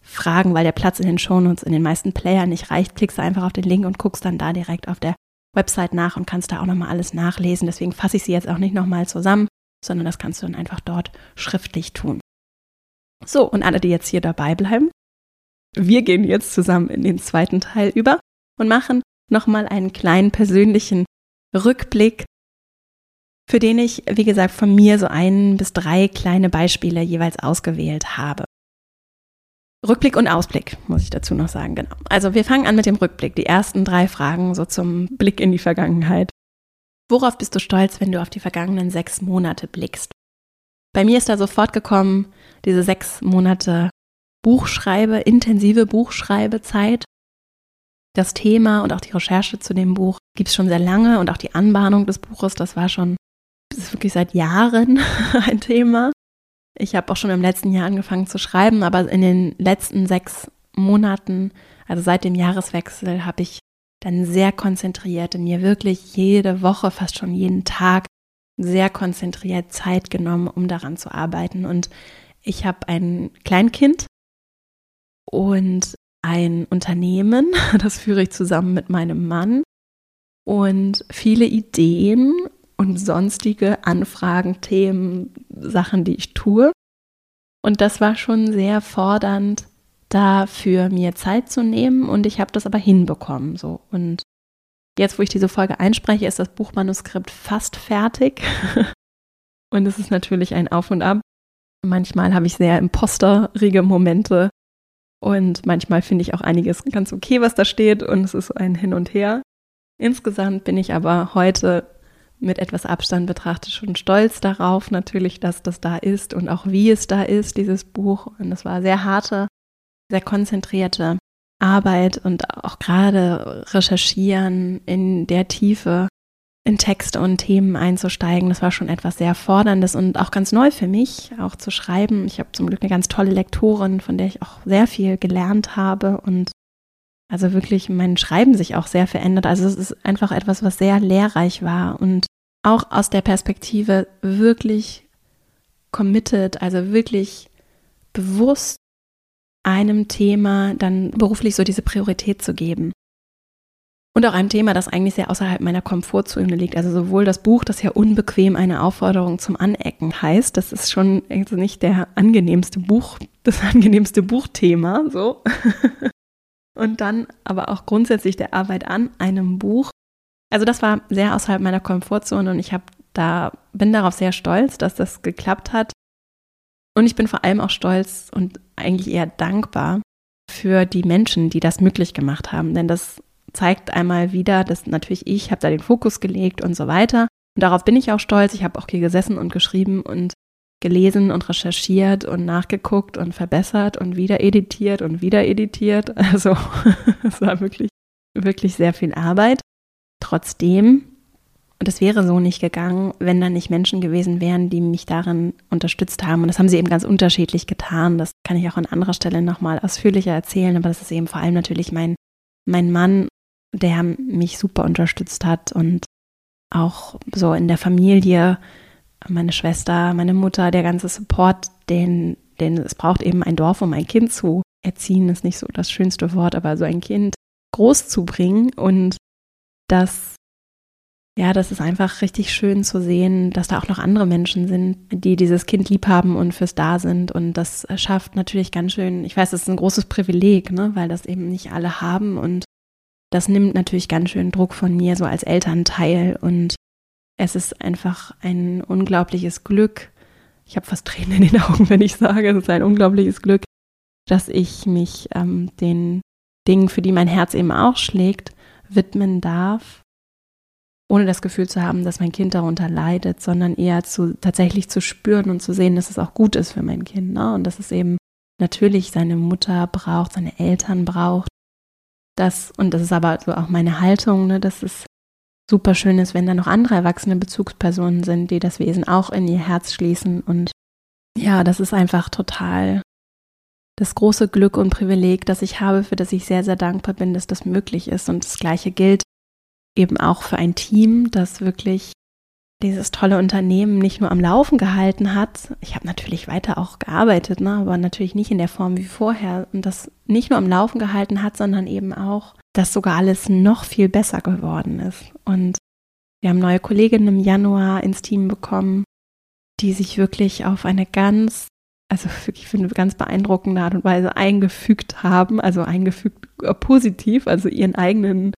Fragen, weil der Platz in den Shownotes in den meisten Playern nicht reicht, klickst du einfach auf den Link und guckst dann da direkt auf der Website nach und kannst da auch nochmal alles nachlesen. Deswegen fasse ich sie jetzt auch nicht nochmal zusammen, sondern das kannst du dann einfach dort schriftlich tun. So, und alle, die jetzt hier dabei bleiben, wir gehen jetzt zusammen in den zweiten Teil über und machen nochmal einen kleinen persönlichen Rückblick, für den ich, wie gesagt, von mir so ein bis drei kleine Beispiele jeweils ausgewählt habe. Rückblick und Ausblick, muss ich dazu noch sagen, genau. Also wir fangen an mit dem Rückblick. Die ersten drei Fragen so zum Blick in die Vergangenheit. Worauf bist du stolz, wenn du auf die vergangenen sechs Monate blickst? Bei mir ist da sofort gekommen, diese sechs Monate Buchschreibe, intensive Buchschreibezeit. Das Thema und auch die Recherche zu dem Buch gibt es schon sehr lange und auch die Anbahnung des Buches, das war schon, das ist wirklich seit Jahren ein Thema. Ich habe auch schon im letzten Jahr angefangen zu schreiben, aber in den letzten sechs Monaten, also seit dem Jahreswechsel, habe ich dann sehr konzentriert in mir wirklich jede Woche, fast schon jeden Tag, sehr konzentriert Zeit genommen, um daran zu arbeiten. Und ich habe ein Kleinkind und ein Unternehmen, das führe ich zusammen mit meinem Mann. Und viele Ideen und sonstige Anfragen, Themen, Sachen, die ich tue. Und das war schon sehr fordernd, dafür mir Zeit zu nehmen. Und ich habe das aber hinbekommen so. Und jetzt wo ich diese Folge einspreche ist das Buchmanuskript fast fertig. Und es ist natürlich ein Auf und Ab. Manchmal habe ich sehr imposterige Momente und manchmal finde ich auch einiges ganz okay was da steht. Und es ist ein Hin und Her. Insgesamt bin ich aber heute mit etwas Abstand betrachtet schon stolz darauf, natürlich, dass das da ist und auch wie es da ist, dieses Buch. Und es war sehr harte, sehr konzentrierte Arbeit. Und auch gerade recherchieren in der Tiefe, in Texte und Themen einzusteigen. Das war schon etwas sehr Forderndes und auch ganz neu für mich, auch zu schreiben. Ich habe zum Glück eine ganz tolle Lektorin, von der ich auch sehr viel gelernt habe und also wirklich mein Schreiben sich auch sehr verändert. Also es ist einfach etwas, was sehr lehrreich war und auch aus der Perspektive wirklich committed, also wirklich bewusst einem Thema dann beruflich so diese Priorität zu geben. Und auch einem Thema, das eigentlich sehr außerhalb meiner Komfortzone liegt. Also sowohl das Buch, das ja unbequem eine Aufforderung zum Anecken heißt, das ist schon also nicht der angenehmste Buch, das angenehmste Buchthema, so. und dann aber auch grundsätzlich der Arbeit an einem Buch. Also das war sehr außerhalb meiner Komfortzone und ich habe da bin darauf sehr stolz, dass das geklappt hat. Und ich bin vor allem auch stolz und eigentlich eher dankbar für die Menschen, die das möglich gemacht haben, denn das zeigt einmal wieder, dass natürlich ich habe da den Fokus gelegt und so weiter. Und darauf bin ich auch stolz. Ich habe auch hier gesessen und geschrieben und gelesen und recherchiert und nachgeguckt und verbessert und wieder editiert und wieder editiert. Also es war wirklich, wirklich sehr viel Arbeit. Trotzdem, und es wäre so nicht gegangen, wenn da nicht Menschen gewesen wären, die mich darin unterstützt haben. Und das haben sie eben ganz unterschiedlich getan. Das kann ich auch an anderer Stelle nochmal ausführlicher erzählen. Aber das ist eben vor allem natürlich mein, mein Mann, der mich super unterstützt hat und auch so in der Familie meine Schwester, meine Mutter, der ganze Support, den, den es braucht eben ein Dorf, um ein Kind zu erziehen, ist nicht so das schönste Wort, aber so ein Kind groß zu bringen und das ja, das ist einfach richtig schön zu sehen, dass da auch noch andere Menschen sind, die dieses Kind lieb haben und fürs Da sind. Und das schafft natürlich ganz schön, ich weiß, das ist ein großes Privileg, ne, weil das eben nicht alle haben. Und das nimmt natürlich ganz schön Druck von mir, so als Elternteil. Und es ist einfach ein unglaubliches Glück. Ich habe fast Tränen in den Augen, wenn ich sage, es ist ein unglaubliches Glück, dass ich mich ähm, den Dingen, für die mein Herz eben auch schlägt, widmen darf, ohne das Gefühl zu haben, dass mein Kind darunter leidet, sondern eher zu tatsächlich zu spüren und zu sehen, dass es auch gut ist für mein Kind, ne? Und dass es eben natürlich seine Mutter braucht, seine Eltern braucht. Das, und das ist aber so auch meine Haltung, ne, dass es super schön ist, wenn da noch andere erwachsene Bezugspersonen sind, die das Wesen auch in ihr Herz schließen. Und ja, das ist einfach total das große Glück und Privileg, das ich habe, für das ich sehr, sehr dankbar bin, dass das möglich ist. Und das Gleiche gilt eben auch für ein Team, das wirklich dieses tolle Unternehmen nicht nur am Laufen gehalten hat. Ich habe natürlich weiter auch gearbeitet, ne, aber natürlich nicht in der Form wie vorher. Und das nicht nur am Laufen gehalten hat, sondern eben auch, dass sogar alles noch viel besser geworden ist. Und wir haben neue Kolleginnen im Januar ins Team bekommen, die sich wirklich auf eine ganz also wirklich für eine ganz beeindruckende Art und Weise eingefügt haben, also eingefügt äh, positiv, also ihren eigenen,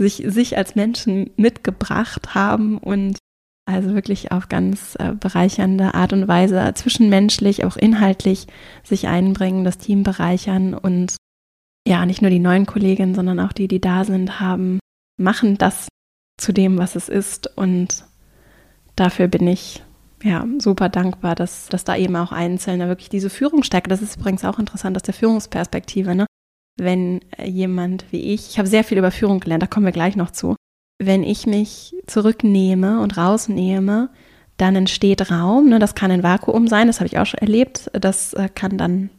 sich, sich als Menschen mitgebracht haben und also wirklich auf ganz äh, bereichernde Art und Weise zwischenmenschlich, auch inhaltlich sich einbringen, das Team bereichern und ja, nicht nur die neuen Kolleginnen, sondern auch die, die da sind, haben, machen das zu dem, was es ist und dafür bin ich ja, super dankbar, dass, dass da eben auch Einzelne wirklich diese Führungsstärke, das ist übrigens auch interessant aus der Führungsperspektive, ne? Wenn jemand wie ich, ich habe sehr viel über Führung gelernt, da kommen wir gleich noch zu, wenn ich mich zurücknehme und rausnehme, dann entsteht Raum, ne? das kann ein Vakuum sein, das habe ich auch schon erlebt, das äh, kann dann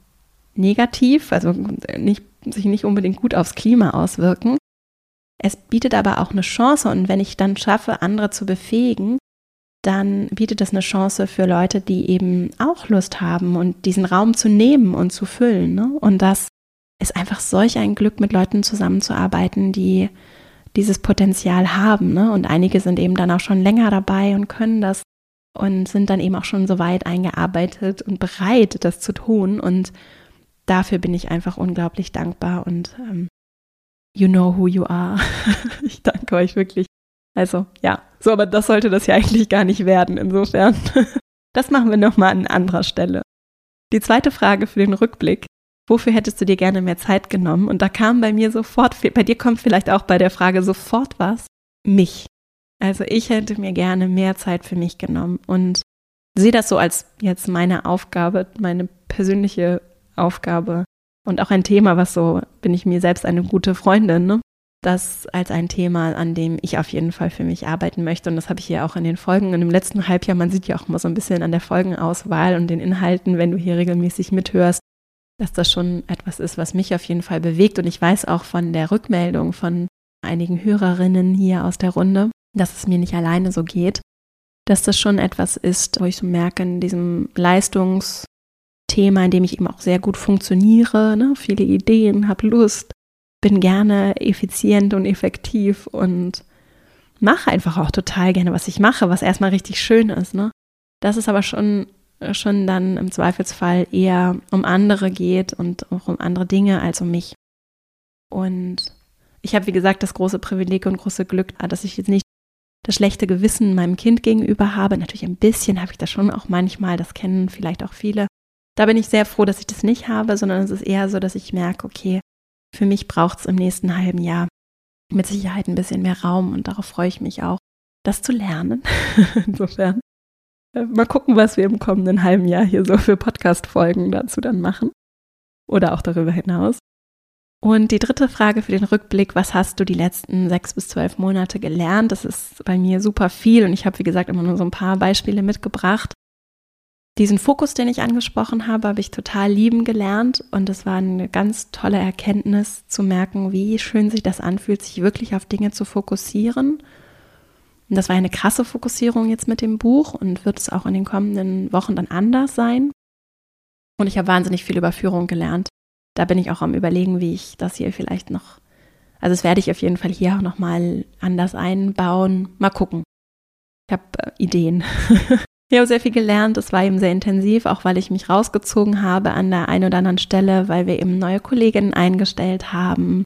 negativ, also nicht, sich nicht unbedingt gut aufs Klima auswirken. Es bietet aber auch eine Chance und wenn ich dann schaffe, andere zu befähigen, dann bietet es eine Chance für Leute, die eben auch Lust haben und diesen Raum zu nehmen und zu füllen. Ne? Und das ist einfach solch ein Glück, mit Leuten zusammenzuarbeiten, die dieses Potenzial haben. Ne? Und einige sind eben dann auch schon länger dabei und können das und sind dann eben auch schon so weit eingearbeitet und bereit, das zu tun. Und dafür bin ich einfach unglaublich dankbar und ähm, you know who you are. ich danke euch wirklich also ja, so, aber das sollte das ja eigentlich gar nicht werden. Insofern, das machen wir nochmal an anderer Stelle. Die zweite Frage für den Rückblick. Wofür hättest du dir gerne mehr Zeit genommen? Und da kam bei mir sofort, bei dir kommt vielleicht auch bei der Frage sofort was, mich. Also ich hätte mir gerne mehr Zeit für mich genommen und sehe das so als jetzt meine Aufgabe, meine persönliche Aufgabe und auch ein Thema, was so, bin ich mir selbst eine gute Freundin, ne? das als ein Thema, an dem ich auf jeden Fall für mich arbeiten möchte. Und das habe ich hier auch in den Folgen. Und im letzten Halbjahr, man sieht ja auch immer so ein bisschen an der Folgenauswahl und den Inhalten, wenn du hier regelmäßig mithörst, dass das schon etwas ist, was mich auf jeden Fall bewegt. Und ich weiß auch von der Rückmeldung von einigen Hörerinnen hier aus der Runde, dass es mir nicht alleine so geht, dass das schon etwas ist, wo ich so merke, in diesem Leistungsthema, in dem ich eben auch sehr gut funktioniere, ne? viele Ideen, habe Lust, bin gerne effizient und effektiv und mache einfach auch total gerne, was ich mache, was erstmal richtig schön ist. Ne? Das ist aber schon, schon dann im Zweifelsfall eher um andere geht und auch um andere Dinge als um mich. Und ich habe, wie gesagt, das große Privileg und große Glück, dass ich jetzt nicht das schlechte Gewissen meinem Kind gegenüber habe. Natürlich ein bisschen habe ich das schon auch manchmal, das kennen vielleicht auch viele. Da bin ich sehr froh, dass ich das nicht habe, sondern es ist eher so, dass ich merke, okay, für mich braucht es im nächsten halben Jahr mit Sicherheit ein bisschen mehr Raum und darauf freue ich mich auch, das zu lernen. Insofern äh, mal gucken, was wir im kommenden halben Jahr hier so für Podcast-Folgen dazu dann machen oder auch darüber hinaus. Und die dritte Frage für den Rückblick, was hast du die letzten sechs bis zwölf Monate gelernt? Das ist bei mir super viel und ich habe, wie gesagt, immer nur so ein paar Beispiele mitgebracht. Diesen Fokus, den ich angesprochen habe, habe ich total lieben gelernt und es war eine ganz tolle Erkenntnis zu merken, wie schön sich das anfühlt, sich wirklich auf Dinge zu fokussieren. Das war eine krasse Fokussierung jetzt mit dem Buch und wird es auch in den kommenden Wochen dann anders sein. Und ich habe wahnsinnig viel über Führung gelernt. Da bin ich auch am Überlegen, wie ich das hier vielleicht noch, also das werde ich auf jeden Fall hier auch nochmal anders einbauen. Mal gucken. Ich habe äh, Ideen. Ich habe sehr viel gelernt. Es war eben sehr intensiv, auch weil ich mich rausgezogen habe an der einen oder anderen Stelle, weil wir eben neue Kolleginnen eingestellt haben,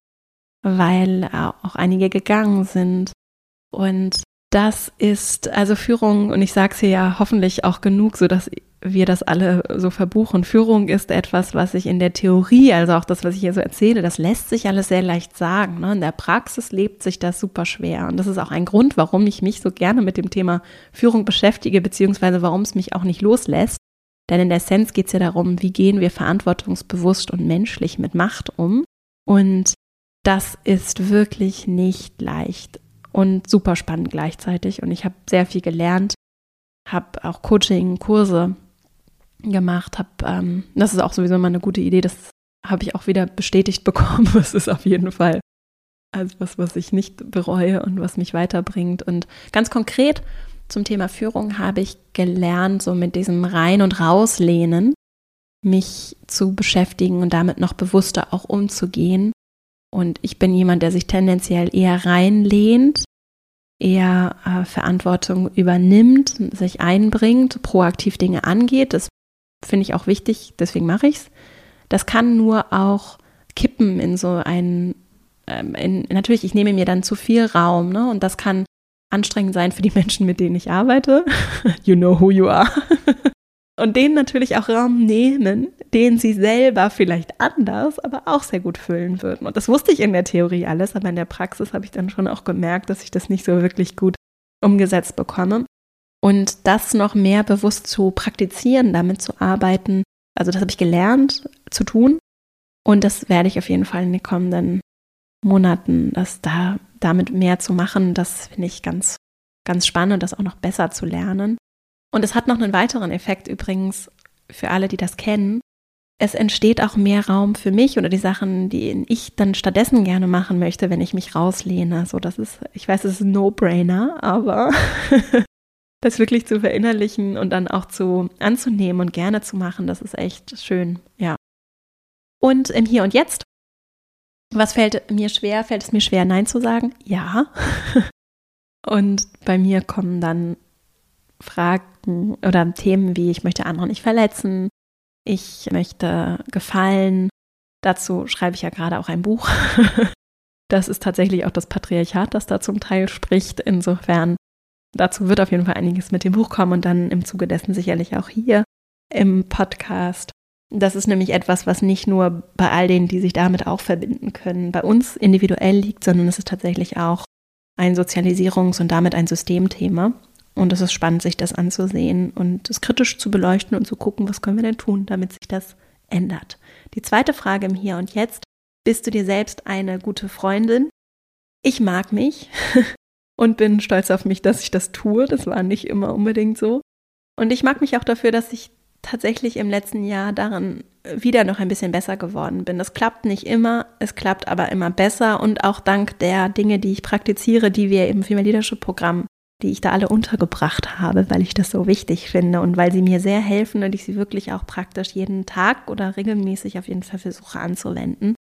weil auch einige gegangen sind. Und das ist also Führung, und ich sage es hier ja hoffentlich auch genug, sodass wir das alle so verbuchen. Führung ist etwas, was ich in der Theorie, also auch das, was ich hier so erzähle, das lässt sich alles sehr leicht sagen. Ne? In der Praxis lebt sich das super schwer. Und das ist auch ein Grund, warum ich mich so gerne mit dem Thema Führung beschäftige, beziehungsweise warum es mich auch nicht loslässt. Denn in der Essenz geht es ja darum, wie gehen wir verantwortungsbewusst und menschlich mit Macht um. Und das ist wirklich nicht leicht. Und super spannend gleichzeitig. Und ich habe sehr viel gelernt, habe auch Coaching, Kurse gemacht, habe, ähm, das ist auch sowieso immer eine gute Idee, das habe ich auch wieder bestätigt bekommen. Das ist auf jeden Fall also was, was ich nicht bereue und was mich weiterbringt. Und ganz konkret zum Thema Führung habe ich gelernt, so mit diesem Rein- und Rauslehnen mich zu beschäftigen und damit noch bewusster auch umzugehen. Und ich bin jemand, der sich tendenziell eher reinlehnt, eher äh, Verantwortung übernimmt, sich einbringt, proaktiv Dinge angeht. Das finde ich auch wichtig, deswegen mache ich es. Das kann nur auch kippen in so einen, ähm, in, natürlich, ich nehme mir dann zu viel Raum, ne? Und das kann anstrengend sein für die Menschen, mit denen ich arbeite. you know who you are. Und denen natürlich auch Raum nehmen, den sie selber vielleicht anders, aber auch sehr gut füllen würden. Und das wusste ich in der Theorie alles, aber in der Praxis habe ich dann schon auch gemerkt, dass ich das nicht so wirklich gut umgesetzt bekomme. Und das noch mehr bewusst zu praktizieren, damit zu arbeiten, also das habe ich gelernt zu tun. Und das werde ich auf jeden Fall in den kommenden Monaten, das da damit mehr zu machen, das finde ich ganz, ganz spannend, das auch noch besser zu lernen. Und es hat noch einen weiteren Effekt übrigens für alle, die das kennen. Es entsteht auch mehr Raum für mich oder die Sachen, die ich dann stattdessen gerne machen möchte, wenn ich mich rauslehne. So, das ist, ich weiß, es ist ein No-Brainer, aber das wirklich zu verinnerlichen und dann auch zu anzunehmen und gerne zu machen, das ist echt schön, ja. Und im Hier und Jetzt, was fällt mir schwer? Fällt es mir schwer, Nein zu sagen? Ja. und bei mir kommen dann Fragen oder Themen wie, ich möchte andere nicht verletzen, ich möchte gefallen. Dazu schreibe ich ja gerade auch ein Buch. Das ist tatsächlich auch das Patriarchat, das da zum Teil spricht. Insofern, dazu wird auf jeden Fall einiges mit dem Buch kommen und dann im Zuge dessen sicherlich auch hier im Podcast. Das ist nämlich etwas, was nicht nur bei all denen, die sich damit auch verbinden können, bei uns individuell liegt, sondern es ist tatsächlich auch ein Sozialisierungs- und damit ein Systemthema. Und es ist spannend, sich das anzusehen und es kritisch zu beleuchten und zu gucken, was können wir denn tun, damit sich das ändert. Die zweite Frage im Hier und Jetzt. Bist du dir selbst eine gute Freundin? Ich mag mich und bin stolz auf mich, dass ich das tue. Das war nicht immer unbedingt so. Und ich mag mich auch dafür, dass ich tatsächlich im letzten Jahr daran wieder noch ein bisschen besser geworden bin. Das klappt nicht immer, es klappt aber immer besser und auch dank der Dinge, die ich praktiziere, die wir im Female Leadership Programm die ich da alle untergebracht habe, weil ich das so wichtig finde und weil sie mir sehr helfen und ich sie wirklich auch praktisch jeden Tag oder regelmäßig auf jeden Fall versuche anzuwenden.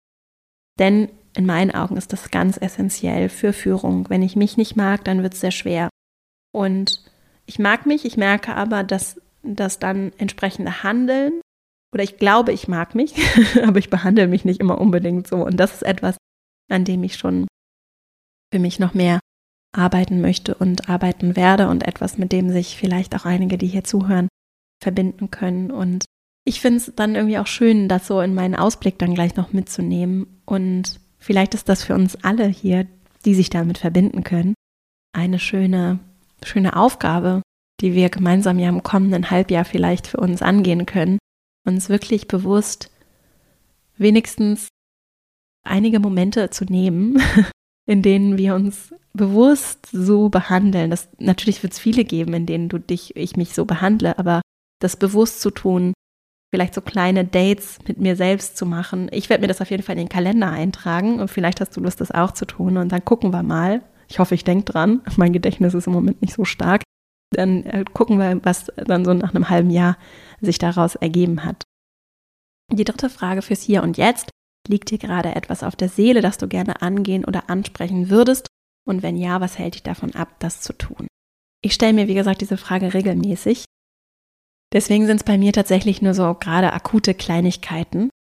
Denn in meinen Augen ist das ganz essentiell für Führung. Wenn ich mich nicht mag, dann wird es sehr schwer. Und ich mag mich, ich merke aber, dass das dann entsprechende Handeln oder ich glaube, ich mag mich, aber ich behandle mich nicht immer unbedingt so. Und das ist etwas, an dem ich schon für mich noch mehr arbeiten möchte und arbeiten werde und etwas, mit dem sich vielleicht auch einige, die hier zuhören, verbinden können. Und ich finde es dann irgendwie auch schön, das so in meinen Ausblick dann gleich noch mitzunehmen. Und vielleicht ist das für uns alle hier, die sich damit verbinden können, eine schöne, schöne Aufgabe, die wir gemeinsam ja im kommenden Halbjahr vielleicht für uns angehen können, uns wirklich bewusst wenigstens einige Momente zu nehmen, in denen wir uns bewusst so behandeln. Das, natürlich wird es viele geben, in denen du dich, ich mich so behandle, aber das bewusst zu tun, vielleicht so kleine Dates mit mir selbst zu machen. Ich werde mir das auf jeden Fall in den Kalender eintragen und vielleicht hast du Lust, das auch zu tun und dann gucken wir mal. Ich hoffe, ich denke dran. Mein Gedächtnis ist im Moment nicht so stark. Dann äh, gucken wir, was dann so nach einem halben Jahr sich daraus ergeben hat. Die dritte Frage fürs Hier und Jetzt. Liegt dir gerade etwas auf der Seele, das du gerne angehen oder ansprechen würdest? Und wenn ja, was hält dich davon ab, das zu tun? Ich stelle mir, wie gesagt, diese Frage regelmäßig. Deswegen sind es bei mir tatsächlich nur so gerade akute Kleinigkeiten.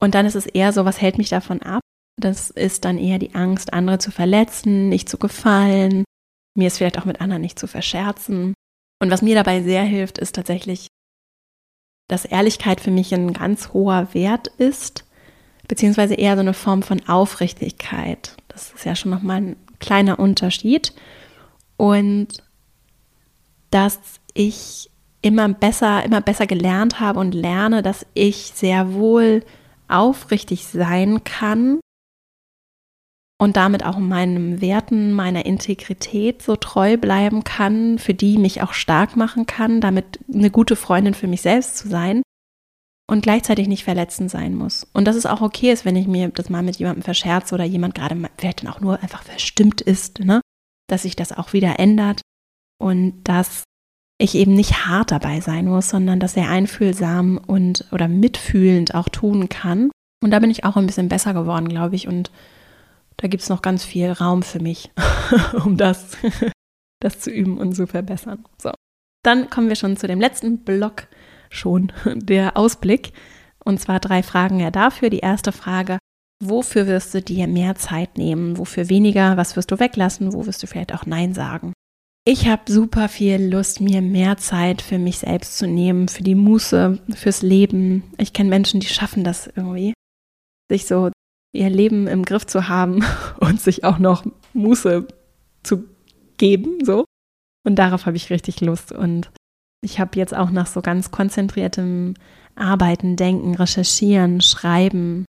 Und dann ist es eher so, was hält mich davon ab? Das ist dann eher die Angst, andere zu verletzen, nicht zu gefallen, mir es vielleicht auch mit anderen nicht zu verscherzen. Und was mir dabei sehr hilft, ist tatsächlich, dass Ehrlichkeit für mich ein ganz hoher Wert ist beziehungsweise eher so eine Form von Aufrichtigkeit. Das ist ja schon nochmal ein kleiner Unterschied. Und dass ich immer besser, immer besser gelernt habe und lerne, dass ich sehr wohl aufrichtig sein kann und damit auch meinen Werten, meiner Integrität so treu bleiben kann, für die mich auch stark machen kann, damit eine gute Freundin für mich selbst zu sein und gleichzeitig nicht verletzend sein muss. Und dass es auch okay ist, wenn ich mir das mal mit jemandem verscherze oder jemand gerade vielleicht dann auch nur einfach verstimmt ist, ne? dass sich das auch wieder ändert und dass ich eben nicht hart dabei sein muss, sondern dass er einfühlsam und oder mitfühlend auch tun kann. Und da bin ich auch ein bisschen besser geworden, glaube ich. Und da gibt es noch ganz viel Raum für mich, um das, das zu üben und zu verbessern. So. Dann kommen wir schon zu dem letzten Block schon, der Ausblick. Und zwar drei Fragen ja dafür. Die erste Frage, wofür wirst du dir mehr Zeit nehmen? Wofür weniger? Was wirst du weglassen? Wo wirst du vielleicht auch Nein sagen? Ich habe super viel Lust, mir mehr Zeit für mich selbst zu nehmen, für die Muße, fürs Leben. Ich kenne Menschen, die schaffen das irgendwie, sich so ihr Leben im Griff zu haben und sich auch noch Muße zu geben, so. Und darauf habe ich richtig Lust. Und ich habe jetzt auch nach so ganz konzentriertem Arbeiten, Denken, Recherchieren, Schreiben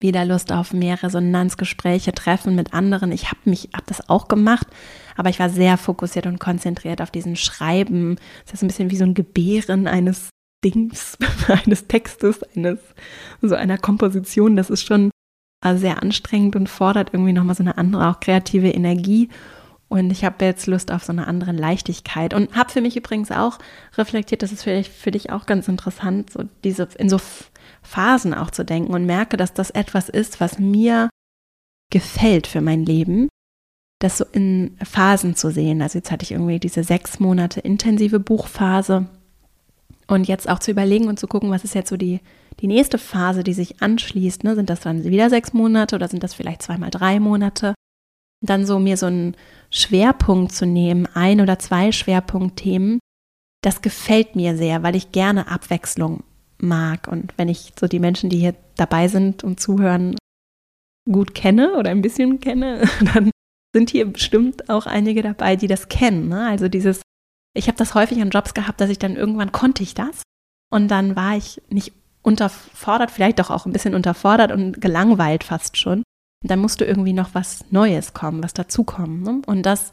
wieder Lust auf mehr Resonanzgespräche, Treffen mit anderen. Ich habe mich, habe das auch gemacht, aber ich war sehr fokussiert und konzentriert auf diesen Schreiben. Das ist ein bisschen wie so ein Gebären eines Dings, eines Textes, eines so einer Komposition. Das ist schon sehr anstrengend und fordert irgendwie nochmal so eine andere, auch kreative Energie. Und ich habe jetzt Lust auf so eine andere Leichtigkeit und habe für mich übrigens auch reflektiert, das ist vielleicht für dich auch ganz interessant, so diese in so Phasen auch zu denken und merke, dass das etwas ist, was mir gefällt für mein Leben, das so in Phasen zu sehen. Also jetzt hatte ich irgendwie diese sechs Monate intensive Buchphase und jetzt auch zu überlegen und zu gucken, was ist jetzt so die die nächste Phase, die sich anschließt, ne, sind das dann wieder sechs Monate oder sind das vielleicht zweimal drei Monate? Dann so mir so einen Schwerpunkt zu nehmen, ein oder zwei Schwerpunktthemen, das gefällt mir sehr, weil ich gerne Abwechslung mag. Und wenn ich so die Menschen, die hier dabei sind und zuhören, gut kenne oder ein bisschen kenne, dann sind hier bestimmt auch einige dabei, die das kennen. Ne? Also dieses, ich habe das häufig an Jobs gehabt, dass ich dann irgendwann konnte ich das. Und dann war ich nicht unterfordert, vielleicht doch auch ein bisschen unterfordert und gelangweilt fast schon. Dann musste irgendwie noch was Neues kommen, was dazukommen. Ne? Und das,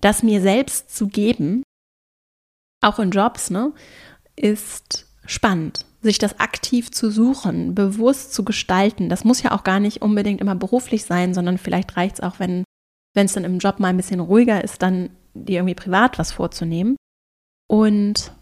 das mir selbst zu geben, auch in Jobs, ne, ist spannend. Sich das aktiv zu suchen, bewusst zu gestalten. Das muss ja auch gar nicht unbedingt immer beruflich sein, sondern vielleicht reicht es auch, wenn wenn es dann im Job mal ein bisschen ruhiger ist, dann dir irgendwie privat was vorzunehmen. Und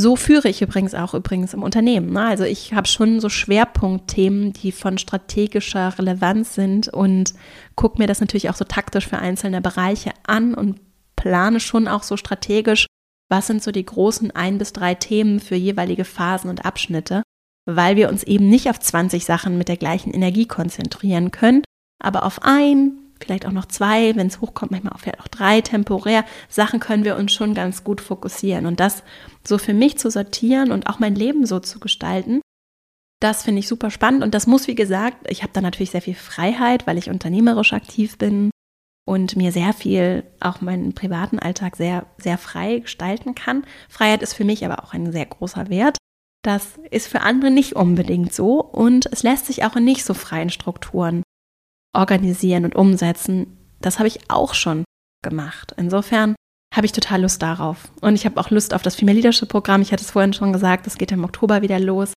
so führe ich übrigens auch übrigens im Unternehmen. Ne? Also ich habe schon so Schwerpunktthemen, die von strategischer Relevanz sind und gucke mir das natürlich auch so taktisch für einzelne Bereiche an und plane schon auch so strategisch, was sind so die großen ein bis drei Themen für jeweilige Phasen und Abschnitte, weil wir uns eben nicht auf 20 Sachen mit der gleichen Energie konzentrieren können, aber auf ein vielleicht auch noch zwei, wenn es hochkommt, manchmal auch vielleicht auch drei temporär Sachen können wir uns schon ganz gut fokussieren. Und das so für mich zu sortieren und auch mein Leben so zu gestalten, das finde ich super spannend. Und das muss, wie gesagt, ich habe da natürlich sehr viel Freiheit, weil ich unternehmerisch aktiv bin und mir sehr viel, auch meinen privaten Alltag sehr, sehr frei gestalten kann. Freiheit ist für mich aber auch ein sehr großer Wert. Das ist für andere nicht unbedingt so und es lässt sich auch in nicht so freien Strukturen organisieren und umsetzen, das habe ich auch schon gemacht. Insofern habe ich total Lust darauf. Und ich habe auch Lust auf das Female Leadership Programm. Ich hatte es vorhin schon gesagt, das geht im Oktober wieder los.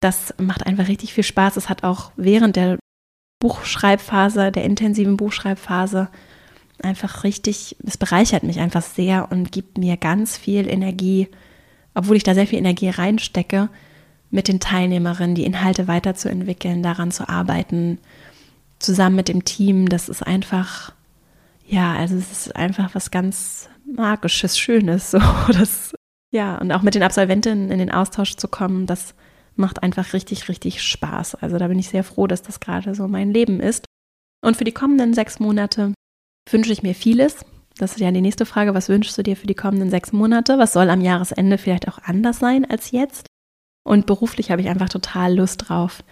Das macht einfach richtig viel Spaß. Es hat auch während der Buchschreibphase, der intensiven Buchschreibphase, einfach richtig, es bereichert mich einfach sehr und gibt mir ganz viel Energie, obwohl ich da sehr viel Energie reinstecke, mit den Teilnehmerinnen die Inhalte weiterzuentwickeln, daran zu arbeiten, zusammen mit dem Team. Das ist einfach, ja, also es ist einfach was ganz Magisches, Schönes. So, das, ja, und auch mit den Absolventinnen in den Austausch zu kommen, das macht einfach richtig, richtig Spaß. Also da bin ich sehr froh, dass das gerade so mein Leben ist. Und für die kommenden sechs Monate wünsche ich mir vieles. Das ist ja die nächste Frage. Was wünschst du dir für die kommenden sechs Monate? Was soll am Jahresende vielleicht auch anders sein als jetzt? Und beruflich habe ich einfach total Lust drauf,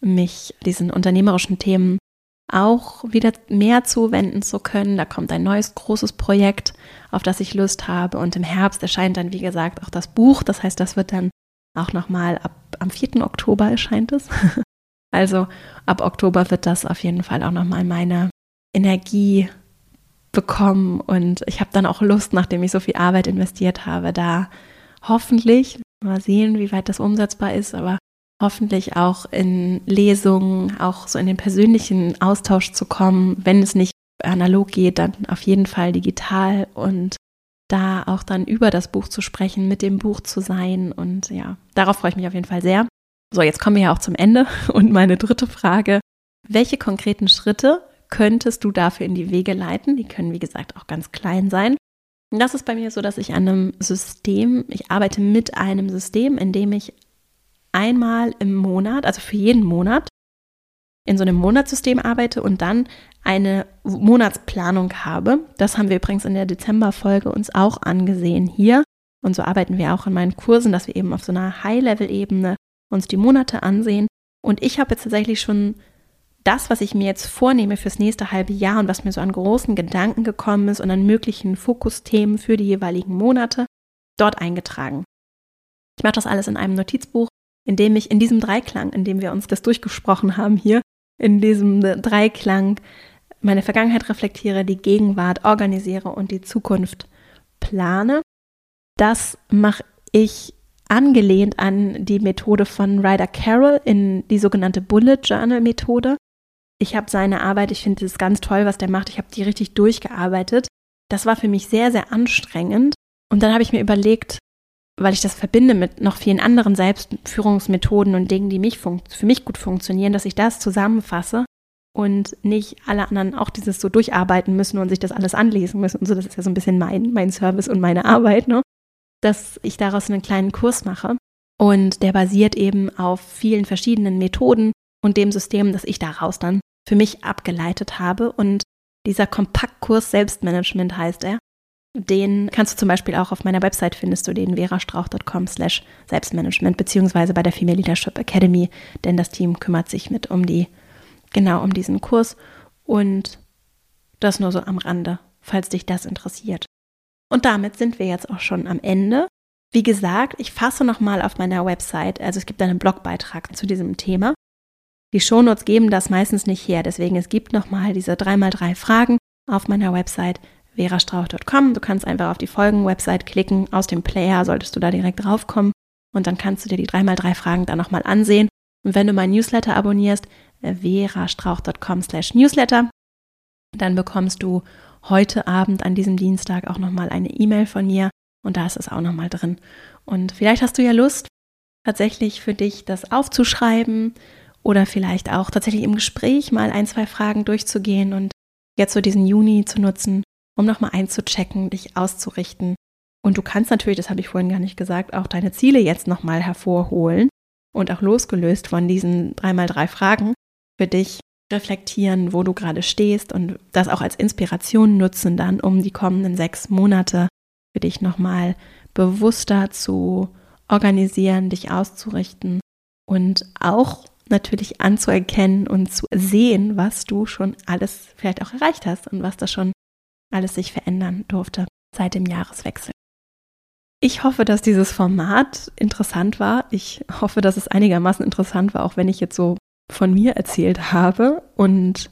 mich diesen unternehmerischen Themen auch wieder mehr zuwenden zu können. Da kommt ein neues großes Projekt, auf das ich Lust habe. Und im Herbst erscheint dann, wie gesagt, auch das Buch. Das heißt, das wird dann auch nochmal ab am 4. Oktober erscheint es. Also ab Oktober wird das auf jeden Fall auch nochmal meine Energie bekommen und ich habe dann auch Lust, nachdem ich so viel Arbeit investiert habe, da hoffentlich, mal sehen, wie weit das umsetzbar ist, aber hoffentlich auch in Lesungen, auch so in den persönlichen Austausch zu kommen, wenn es nicht analog geht, dann auf jeden Fall digital und da auch dann über das Buch zu sprechen, mit dem Buch zu sein und ja, darauf freue ich mich auf jeden Fall sehr. So, jetzt kommen wir ja auch zum Ende und meine dritte Frage, welche konkreten Schritte könntest du dafür in die Wege leiten? Die können, wie gesagt, auch ganz klein sein. Das ist bei mir so, dass ich an einem System, ich arbeite mit einem System, in dem ich einmal im Monat, also für jeden Monat, in so einem Monatssystem arbeite und dann eine Monatsplanung habe. Das haben wir übrigens in der Dezemberfolge uns auch angesehen hier. Und so arbeiten wir auch in meinen Kursen, dass wir eben auf so einer High-Level-Ebene uns die Monate ansehen. Und ich habe jetzt tatsächlich schon das, was ich mir jetzt vornehme fürs nächste halbe Jahr und was mir so an großen Gedanken gekommen ist und an möglichen Fokusthemen für die jeweiligen Monate, dort eingetragen. Ich mache das alles in einem Notizbuch, in dem ich in diesem Dreiklang, in dem wir uns das durchgesprochen haben hier, in diesem Dreiklang meine Vergangenheit reflektiere, die Gegenwart organisiere und die Zukunft plane. Das mache ich angelehnt an die Methode von Ryder Carroll in die sogenannte Bullet Journal Methode. Ich habe seine Arbeit, ich finde es ganz toll, was der macht. Ich habe die richtig durchgearbeitet. Das war für mich sehr, sehr anstrengend. Und dann habe ich mir überlegt, weil ich das verbinde mit noch vielen anderen Selbstführungsmethoden und Dingen, die mich für mich gut funktionieren, dass ich das zusammenfasse und nicht alle anderen auch dieses so durcharbeiten müssen und sich das alles anlesen müssen und so. Das ist ja so ein bisschen mein, mein Service und meine Arbeit, ne? Dass ich daraus einen kleinen Kurs mache. Und der basiert eben auf vielen verschiedenen Methoden und dem System, das ich daraus dann für mich abgeleitet habe. Und dieser Kompaktkurs Selbstmanagement heißt er. Den kannst du zum Beispiel auch auf meiner Website findest du den verastrauch.com slash Selbstmanagement beziehungsweise bei der Female Leadership Academy, denn das Team kümmert sich mit um die, genau um diesen Kurs und das nur so am Rande, falls dich das interessiert. Und damit sind wir jetzt auch schon am Ende. Wie gesagt, ich fasse nochmal auf meiner Website, also es gibt einen Blogbeitrag zu diesem Thema. Die Shownotes geben das meistens nicht her, deswegen es gibt nochmal diese 3x3 Fragen auf meiner Website verastrauch.com. Du kannst einfach auf die Folgen-Website klicken, aus dem Player solltest du da direkt draufkommen und dann kannst du dir die 3x3 Fragen dann nochmal ansehen. Und wenn du mein Newsletter abonnierst, äh, verastrauch.com slash newsletter, dann bekommst du heute Abend an diesem Dienstag auch nochmal eine E-Mail von mir und da ist es auch nochmal drin. Und vielleicht hast du ja Lust, tatsächlich für dich das aufzuschreiben, oder vielleicht auch tatsächlich im Gespräch mal ein, zwei Fragen durchzugehen und jetzt so diesen Juni zu nutzen, um nochmal einzuchecken, dich auszurichten. Und du kannst natürlich, das habe ich vorhin gar nicht gesagt, auch deine Ziele jetzt nochmal hervorholen und auch losgelöst von diesen dreimal drei Fragen für dich reflektieren, wo du gerade stehst und das auch als Inspiration nutzen dann, um die kommenden sechs Monate für dich nochmal bewusster zu organisieren, dich auszurichten und auch natürlich anzuerkennen und zu sehen, was du schon alles vielleicht auch erreicht hast und was da schon alles sich verändern durfte seit dem Jahreswechsel. Ich hoffe, dass dieses Format interessant war. Ich hoffe, dass es einigermaßen interessant war, auch wenn ich jetzt so von mir erzählt habe und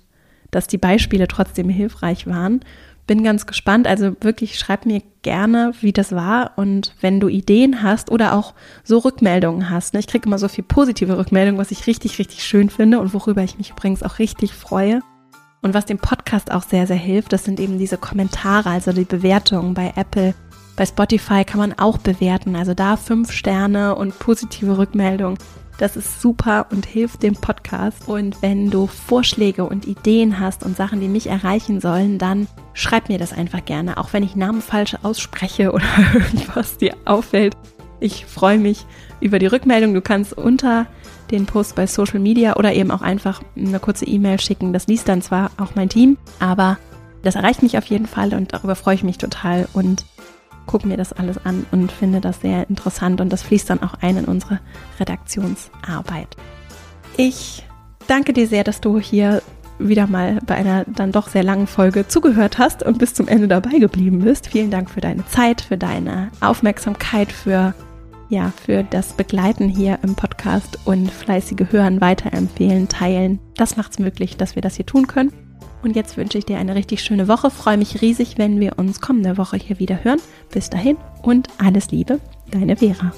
dass die Beispiele trotzdem hilfreich waren bin ganz gespannt. Also wirklich schreib mir gerne, wie das war und wenn du Ideen hast oder auch so Rückmeldungen hast. Ne? Ich kriege immer so viel positive Rückmeldungen, was ich richtig, richtig schön finde und worüber ich mich übrigens auch richtig freue. Und was dem Podcast auch sehr, sehr hilft, das sind eben diese Kommentare, also die Bewertungen bei Apple. Bei Spotify kann man auch bewerten, also da fünf Sterne und positive Rückmeldungen. Das ist super und hilft dem Podcast. Und wenn du Vorschläge und Ideen hast und Sachen, die mich erreichen sollen, dann schreib mir das einfach gerne, auch wenn ich Namen falsch ausspreche oder irgendwas dir auffällt. Ich freue mich über die Rückmeldung. Du kannst unter den Post bei Social Media oder eben auch einfach eine kurze E-Mail schicken. Das liest dann zwar auch mein Team, aber das erreicht mich auf jeden Fall und darüber freue ich mich total. Und gucke mir das alles an und finde das sehr interessant und das fließt dann auch ein in unsere Redaktionsarbeit. Ich danke dir sehr, dass du hier wieder mal bei einer dann doch sehr langen Folge zugehört hast und bis zum Ende dabei geblieben bist. Vielen Dank für deine Zeit, für deine Aufmerksamkeit, für ja, für das Begleiten hier im Podcast und fleißige Hören, weiterempfehlen, teilen. Das macht es möglich, dass wir das hier tun können. Und jetzt wünsche ich dir eine richtig schöne Woche. Freue mich riesig, wenn wir uns kommende Woche hier wieder hören. Bis dahin und alles Liebe, deine Vera.